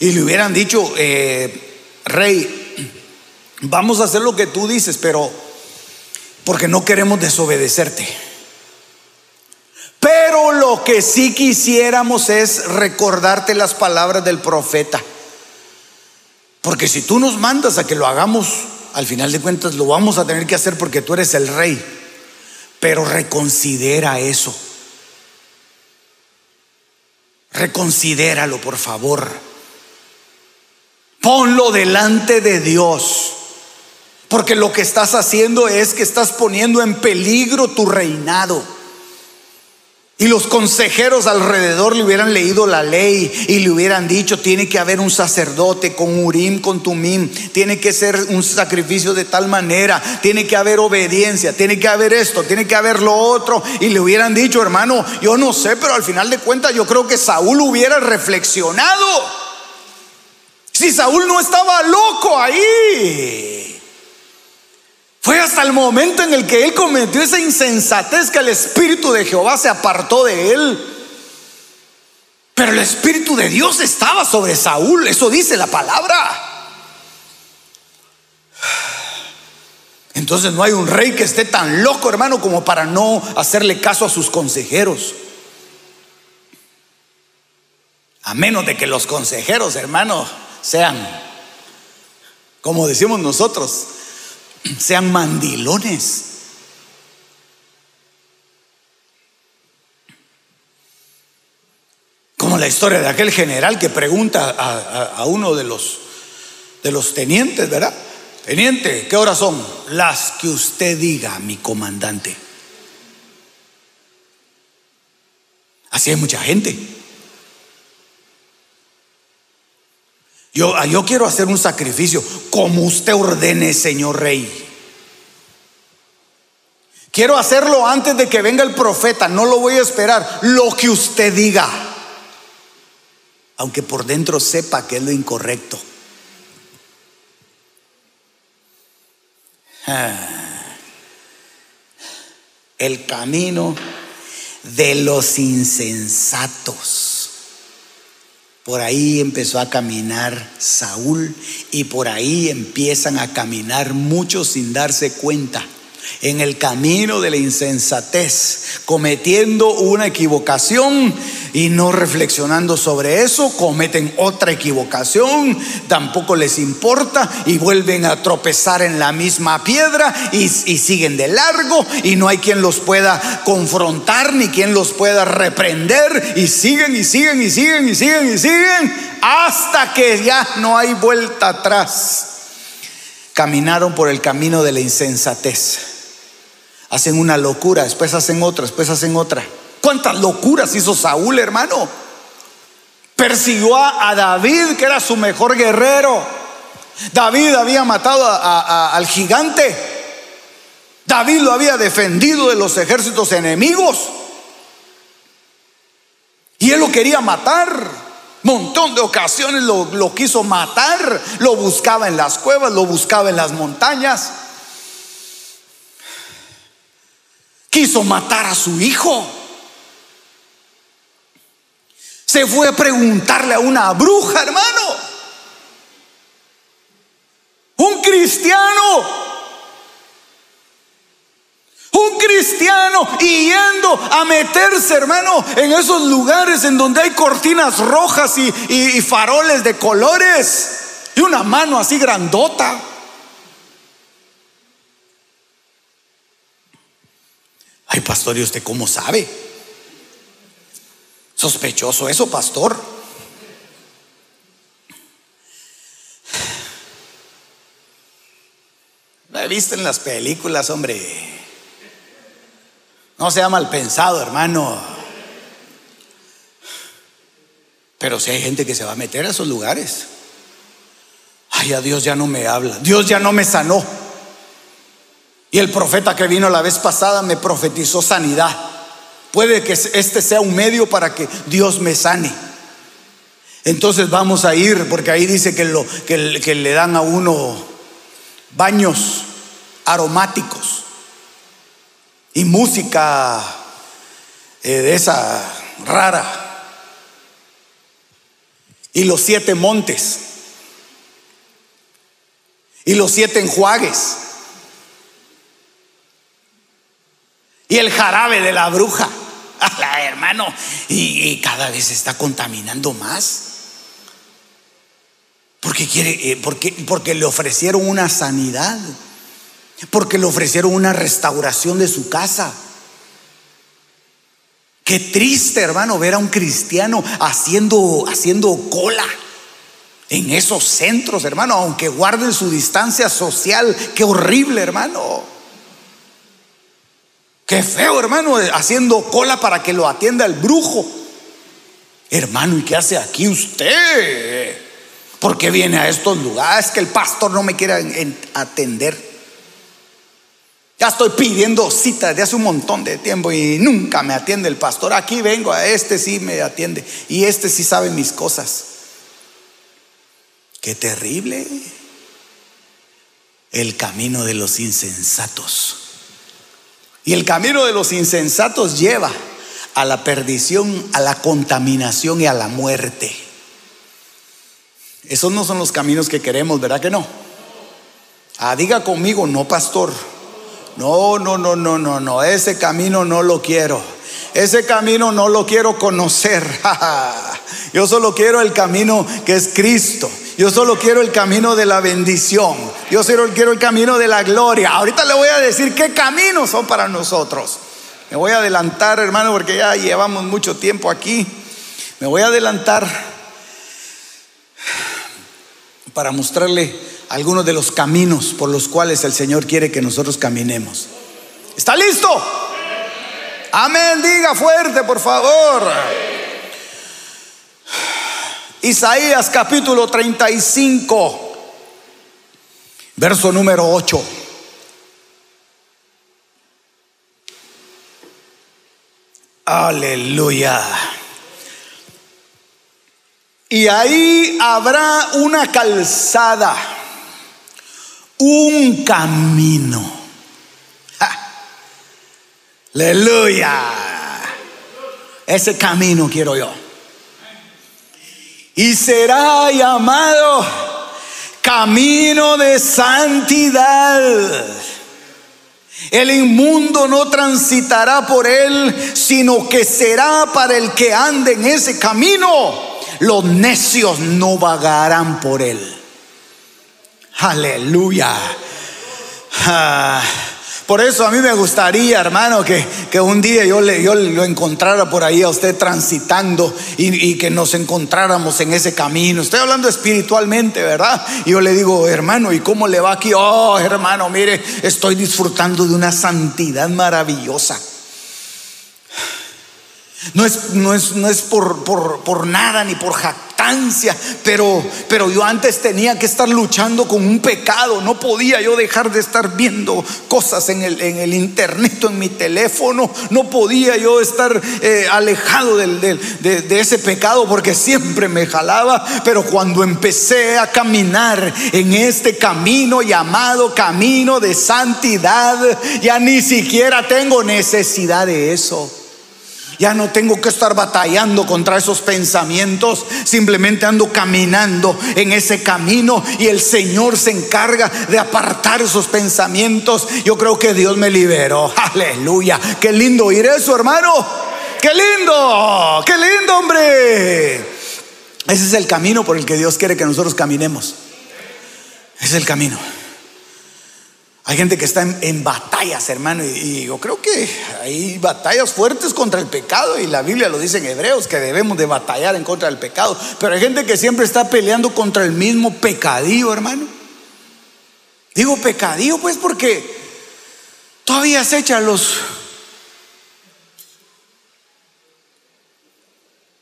Speaker 1: y le hubieran dicho, eh, rey, vamos a hacer lo que tú dices, pero porque no queremos desobedecerte. Lo que sí quisiéramos es recordarte las palabras del profeta. Porque si tú nos mandas a que lo hagamos, al final de cuentas lo vamos a tener que hacer porque tú eres el rey. Pero reconsidera eso. Reconsidéralo, por favor. Ponlo delante de Dios. Porque lo que estás haciendo es que estás poniendo en peligro tu reinado. Y los consejeros alrededor le hubieran leído la ley y le hubieran dicho, tiene que haber un sacerdote con Urim, con Tumim, tiene que ser un sacrificio de tal manera, tiene que haber obediencia, tiene que haber esto, tiene que haber lo otro. Y le hubieran dicho, hermano, yo no sé, pero al final de cuentas yo creo que Saúl hubiera reflexionado. Si Saúl no estaba loco ahí. Fue hasta el momento en el que él cometió esa insensatez que el Espíritu de Jehová se apartó de él. Pero el Espíritu de Dios estaba sobre Saúl, eso dice la palabra. Entonces no hay un rey que esté tan loco, hermano, como para no hacerle caso a sus consejeros. A menos de que los consejeros, hermano, sean, como decimos nosotros, *clears throat* sean mandilones. Como la historia de aquel general que pregunta a, uno de los, de los tenientes, ¿verdad? Teniente, ¿qué horas son? Las que usted diga, mi comandante. Así hay mucha gente. Yo, ah, yo quiero hacer un sacrificio como usted ordene, señor rey. Quiero hacerlo antes de que venga el profeta, no lo voy a esperar, lo que usted diga. Aunque por dentro sepa que es lo incorrecto. Ah. El camino de los insensatos. Por ahí empezó a caminar Saúl y por ahí empiezan a caminar muchos sin darse cuenta en el camino de la insensatez, cometiendo una equivocación y no reflexionando sobre eso, cometen otra equivocación, tampoco les importa y vuelven a tropezar en la misma piedra y, siguen de largo y no hay quien los pueda confrontar ni quien los pueda reprender y siguen y siguen y siguen y siguen y siguen hasta que ya no hay vuelta atrás. Caminaron por el camino de la insensatez hacen una locura, después hacen otra, después hacen otra. ¿Cuántas locuras hizo Saúl, hermano? Persiguió a, David, que era su mejor guerrero. David había matado al gigante. David lo había defendido de los ejércitos enemigos. Y él lo quería matar. Montón de ocasiones lo, lo quiso matar. Lo buscaba en las cuevas, lo buscaba en las montañas. Quiso matar a su hijo. Se fue a preguntarle a una bruja, hermano. Un cristiano. Un cristiano y yendo a meterse, hermano, en esos lugares en donde hay cortinas rojas y, y faroles de colores y una mano así grandota. Ay, pastor, ¿y usted cómo sabe? Sospechoso eso, pastor. Lo he visto en las películas, hombre. No sea mal pensado, hermano. Pero si hay gente que se va a meter a esos lugares. Ay, a Dios ya no me habla. Dios ya no me sanó. Y el profeta que vino la vez pasada me profetizó sanidad. Puede que este sea un medio para que Dios me sane. Entonces vamos a ir, porque ahí dice que, lo, que, le dan a uno baños aromáticos y música eh, de esa rara. Y los siete montes. Y los siete enjuagues. Y el jarabe de la bruja. *laughs* La hermano, y, cada vez se está contaminando más. Porque quiere, eh, porque, porque le ofrecieron una sanidad, porque le ofrecieron una restauración de su casa. Qué triste, hermano, ver a un cristiano haciendo, haciendo cola en esos centros, hermano, aunque guarden su distancia social. Qué horrible, hermano. Qué feo, hermano, haciendo cola para que lo atienda el brujo. Hermano, ¿y qué hace aquí usted? ¿Por qué viene a estos lugares? que el pastor no me quiere atender. Ya estoy pidiendo cita desde hace un montón de tiempo y nunca me atiende el pastor. Aquí vengo, a este sí me atiende y este sí sabe mis cosas. Qué terrible el camino de los insensatos. Y el camino de los insensatos lleva a la perdición, a la contaminación y a la muerte. Esos no son los caminos que queremos, ¿verdad que no? Ah, diga conmigo, no, pastor. No, no, no, no, no, no, ese camino no lo quiero. Ese camino no lo quiero conocer. *laughs* Yo solo quiero el camino que es Cristo. Yo solo quiero el camino de la bendición. Yo solo quiero el camino de la gloria. Ahorita le voy a decir qué caminos son para nosotros. Me voy a adelantar, hermano, porque ya llevamos mucho tiempo aquí. Me voy a adelantar para mostrarle algunos de los caminos por los cuales el Señor quiere que nosotros caminemos. ¿Está listo? Amén, diga fuerte, por favor. Isaías capítulo 35, verso número 8. Aleluya. Y ahí habrá una calzada, un camino. Aleluya. Ese camino quiero yo. Y será llamado camino de santidad. El inmundo no transitará por él, sino que será para el que ande en ese camino. Los necios no vagarán por él. Aleluya. Ah. Por eso a mí me gustaría, hermano, que, un día yo, le, yo lo encontrara por ahí a usted transitando y, que nos encontráramos en ese camino. Estoy hablando espiritualmente, ¿verdad? Y yo le digo, hermano, ¿y cómo le va aquí? Oh, hermano, mire, estoy disfrutando de una santidad maravillosa. No es, no es, no es por, por, nada ni por pero, pero yo antes tenía que estar luchando con un pecado. No podía yo dejar de estar viendo cosas en el, en el internet o en mi teléfono. No podía yo estar eh, alejado de ese pecado porque siempre me jalaba. Pero cuando empecé a caminar en este camino llamado camino de santidad, ya ni siquiera tengo necesidad de eso. Ya no tengo que estar batallando contra esos pensamientos. Simplemente ando caminando en ese camino y el Señor se encarga de apartar esos pensamientos. Yo creo que Dios me liberó. Aleluya. Qué lindo oír eso, hermano. Qué lindo. Qué lindo, hombre. Ese es el camino por el que Dios quiere que nosotros caminemos. Es el camino. Hay gente que está en, batallas, hermano, y, yo creo que hay batallas fuertes contra el pecado, y la Biblia lo dice en Hebreos, que debemos de batallar en contra del pecado, pero hay gente que siempre está peleando contra el mismo pecadillo, hermano. Digo pecadillo, pues, porque todavía se echan los,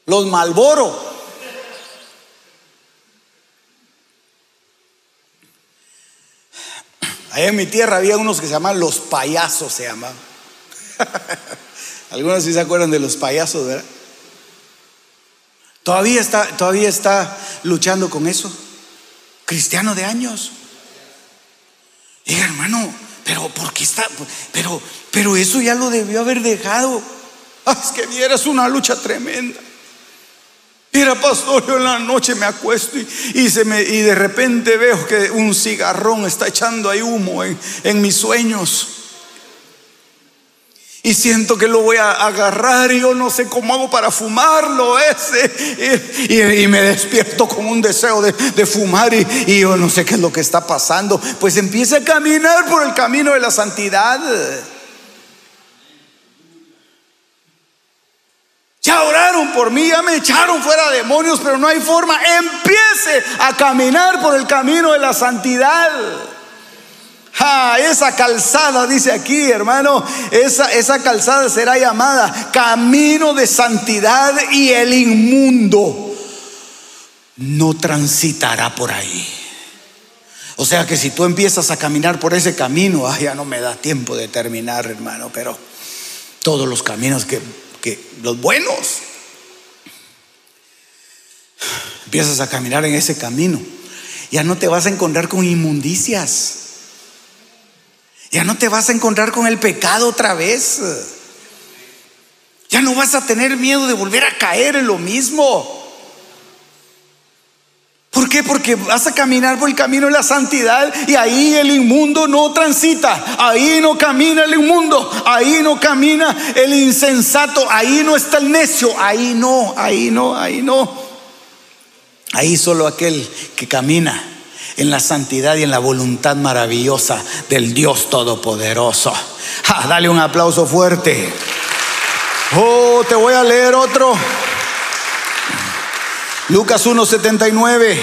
Speaker 1: los malboro Ahí en mi tierra había unos que se llaman los payasos, se llamaban. *laughs* Algunos sí se acuerdan de los payasos, ¿verdad? Todavía está, todavía está luchando con eso. Cristiano de años. Diga, hermano, pero ¿por qué está? Pero, pero eso ya lo debió haber dejado. Es que vieras una lucha tremenda. Mira, pastor, yo en la noche me acuesto y, y de repente veo que un cigarrón está echando ahí humo en, mis sueños. Y siento que lo voy a agarrar y yo no sé cómo hago para fumarlo ese. Y, me despierto con un deseo de, fumar y, y, yo no sé qué es lo que está pasando. Pues empieza a caminar por el camino de la santidad. Ya oraron por mí, ya me echaron fuera demonios, pero no hay forma. Empiece a caminar por el camino de la santidad. esa calzada, dice aquí, hermano, esa, esa calzada será llamada camino de santidad y el inmundo no transitará por ahí. O sea que si tú empiezas a caminar por ese camino, ya no me da tiempo de terminar, hermano, pero todos los caminos que que los buenos. Empiezas a caminar en ese camino. Ya no te vas a encontrar con inmundicias. Ya no te vas a encontrar con el pecado otra vez. Ya no vas a tener miedo de volver a caer en lo mismo. ¿Por qué? Porque vas a caminar por el camino de la santidad y ahí el inmundo no transita, ahí no camina el inmundo, ahí no camina el insensato, ahí no está el necio, ahí no, ahí no, ahí no. Ahí solo aquel que camina en la santidad y en la voluntad maravillosa del Dios Todopoderoso. dale un aplauso fuerte. Oh, te voy a leer otro. Lucas 1.79.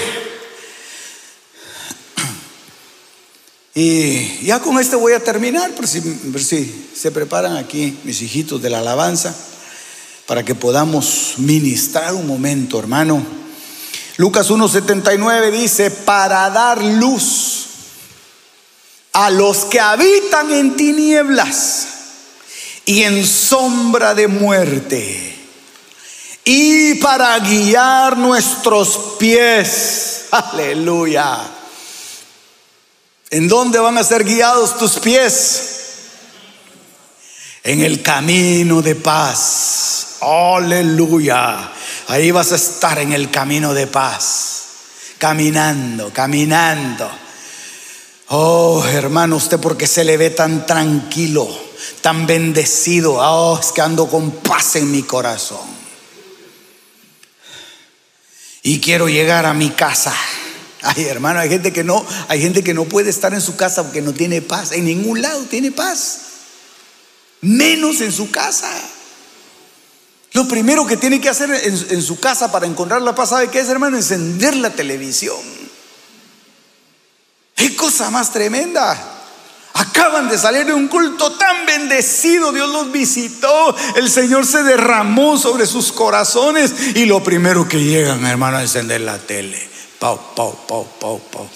Speaker 1: Y ya con este voy a terminar, por si, si se preparan aquí mis hijitos de la alabanza, para que podamos ministrar un momento, hermano. Lucas 1.79 dice, para dar luz a los que habitan en tinieblas y en sombra de muerte, y para guiar nuestros pies. *laughs* Aleluya. ¿En dónde van a ser guiados tus pies? En el camino de paz. Aleluya. Ahí vas a estar en el camino de paz. Caminando, caminando. Oh, hermano, usted porque se le ve tan tranquilo, tan bendecido. Oh, es que ando con paz en mi corazón. Y quiero llegar a mi casa. Ay, hermano, hay gente que no, hay gente que no puede estar en su casa porque no tiene paz. En ningún lado tiene paz. Menos en su casa. Lo primero que tiene que hacer en, su casa para encontrar la paz, ¿sabe qué es, hermano? Encender la televisión. Qué cosa más tremenda. Acaban de salir de un culto tan bendecido, Dios los visitó, el Señor se derramó sobre sus corazones y lo primero que llegan, hermano, a encender la tele. Pau, pau, pau, pau, pau.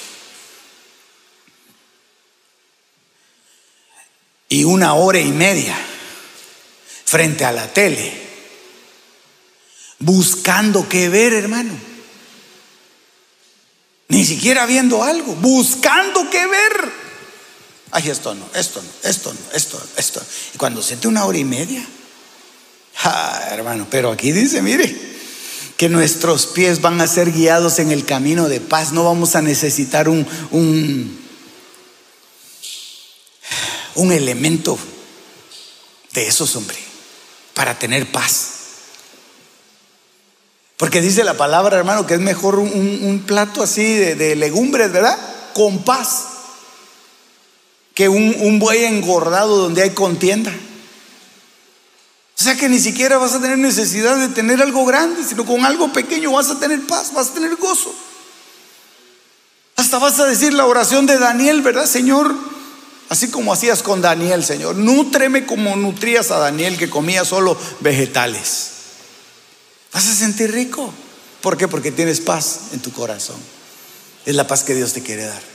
Speaker 1: Y una hora y media frente a la tele buscando qué ver, hermano. Ni siquiera viendo algo, buscando qué ver. Ay, esto no, esto no, esto no, esto, esto. Y cuando siente una hora y media, ah, hermano, pero aquí dice, mire, que nuestros pies van a ser guiados en el camino de paz. No vamos a necesitar un, un, un elemento de esos, hombre, para tener paz. Porque dice la palabra, hermano, que es mejor un, plato así de, legumbres, ¿verdad? Con paz. Que un, un buey engordado donde hay contienda. O sea que ni siquiera vas a tener necesidad de tener algo grande, sino con algo pequeño vas a tener paz, vas a tener gozo. Hasta vas a decir la oración de Daniel, ¿verdad, Señor? Así como hacías con Daniel, Señor. Nútreme como nutrías a Daniel que comía solo vegetales. Vas a sentir rico. ¿Por qué? Porque tienes paz en tu corazón. Es la paz que Dios te quiere dar.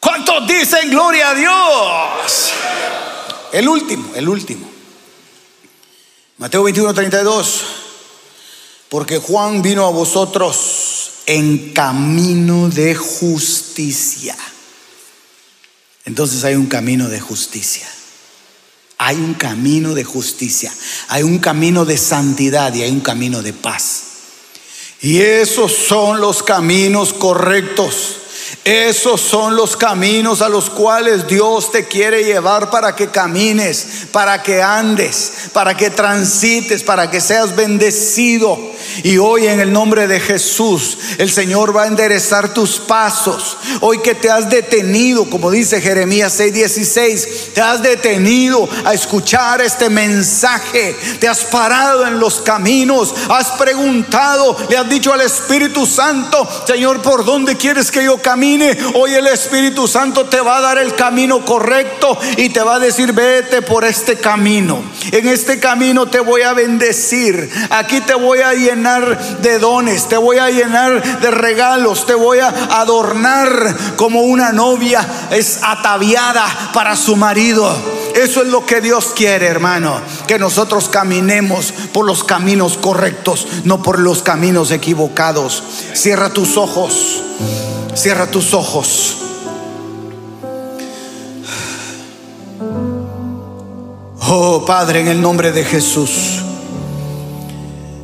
Speaker 1: ¿Cuántos dicen gloria a Dios? El último, el último. Mateo 21, 32. Porque Juan vino a vosotros en camino de justicia. Entonces hay un camino de justicia. Hay un camino de justicia, hay un camino de santidad y hay un camino de paz. Y esos son los caminos correctos. Esos son los caminos a los cuales Dios te quiere llevar para que camines, para que andes, para que transites, para que seas bendecido. Y hoy en el nombre de Jesús, el Señor va a enderezar tus pasos. Hoy que te has detenido, como dice Jeremías 6:16, te has detenido a escuchar este mensaje. Te has parado en los caminos, has preguntado, le has dicho al Espíritu Santo, Señor, ¿por dónde quieres que yo camine? Hoy el Espíritu Santo te va a dar el camino correcto y te va a decir, vete por este camino. En este camino te voy a bendecir. Aquí te voy a llenar de dones, te voy a llenar de regalos, te voy a adornar como una novia es ataviada para su marido. Eso es lo que Dios quiere, hermano, que nosotros caminemos por los caminos correctos, no por los caminos equivocados. Cierra tus ojos, cierra tus ojos. Oh Padre, en el nombre de Jesús.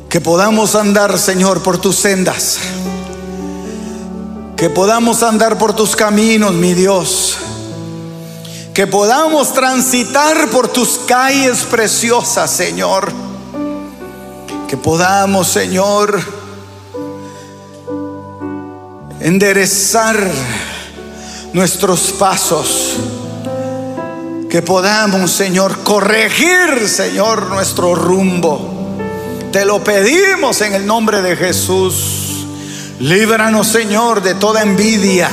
Speaker 1: Que podamos andar, Señor, por tus sendas. Que podamos andar por tus caminos, mi Dios. Que podamos transitar por tus calles preciosas, Señor. Que podamos, Señor, enderezar nuestros pasos. Que podamos, Señor, corregir, Señor, nuestro rumbo. Te lo pedimos en el nombre de Jesús. Líbranos, Señor, de toda envidia.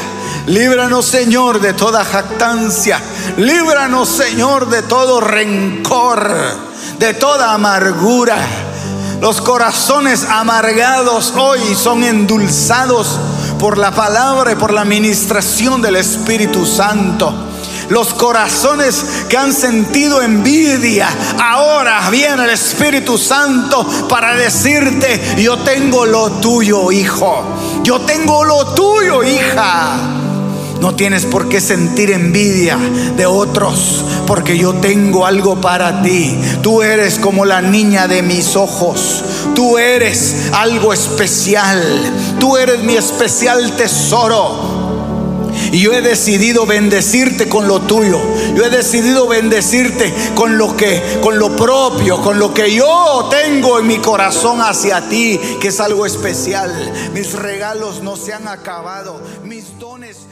Speaker 1: Líbranos, Señor, de toda jactancia. Líbranos, Señor, de todo rencor, de toda amargura. Los corazones amargados hoy son endulzados por la palabra y por la administración del Espíritu Santo. Los corazones que han sentido envidia, ahora viene el Espíritu Santo para decirte, yo tengo lo tuyo, hijo. Yo tengo lo tuyo, hija. No tienes por qué sentir envidia de otros, porque yo tengo algo para ti. Tú eres como la niña de mis ojos. Tú eres algo especial. Tú eres mi especial tesoro. Y yo he decidido bendecirte con lo tuyo. Yo he decidido bendecirte con lo que con lo propio, con lo que yo tengo en mi corazón hacia ti, que es algo especial. Mis regalos no se han acabado, mis dones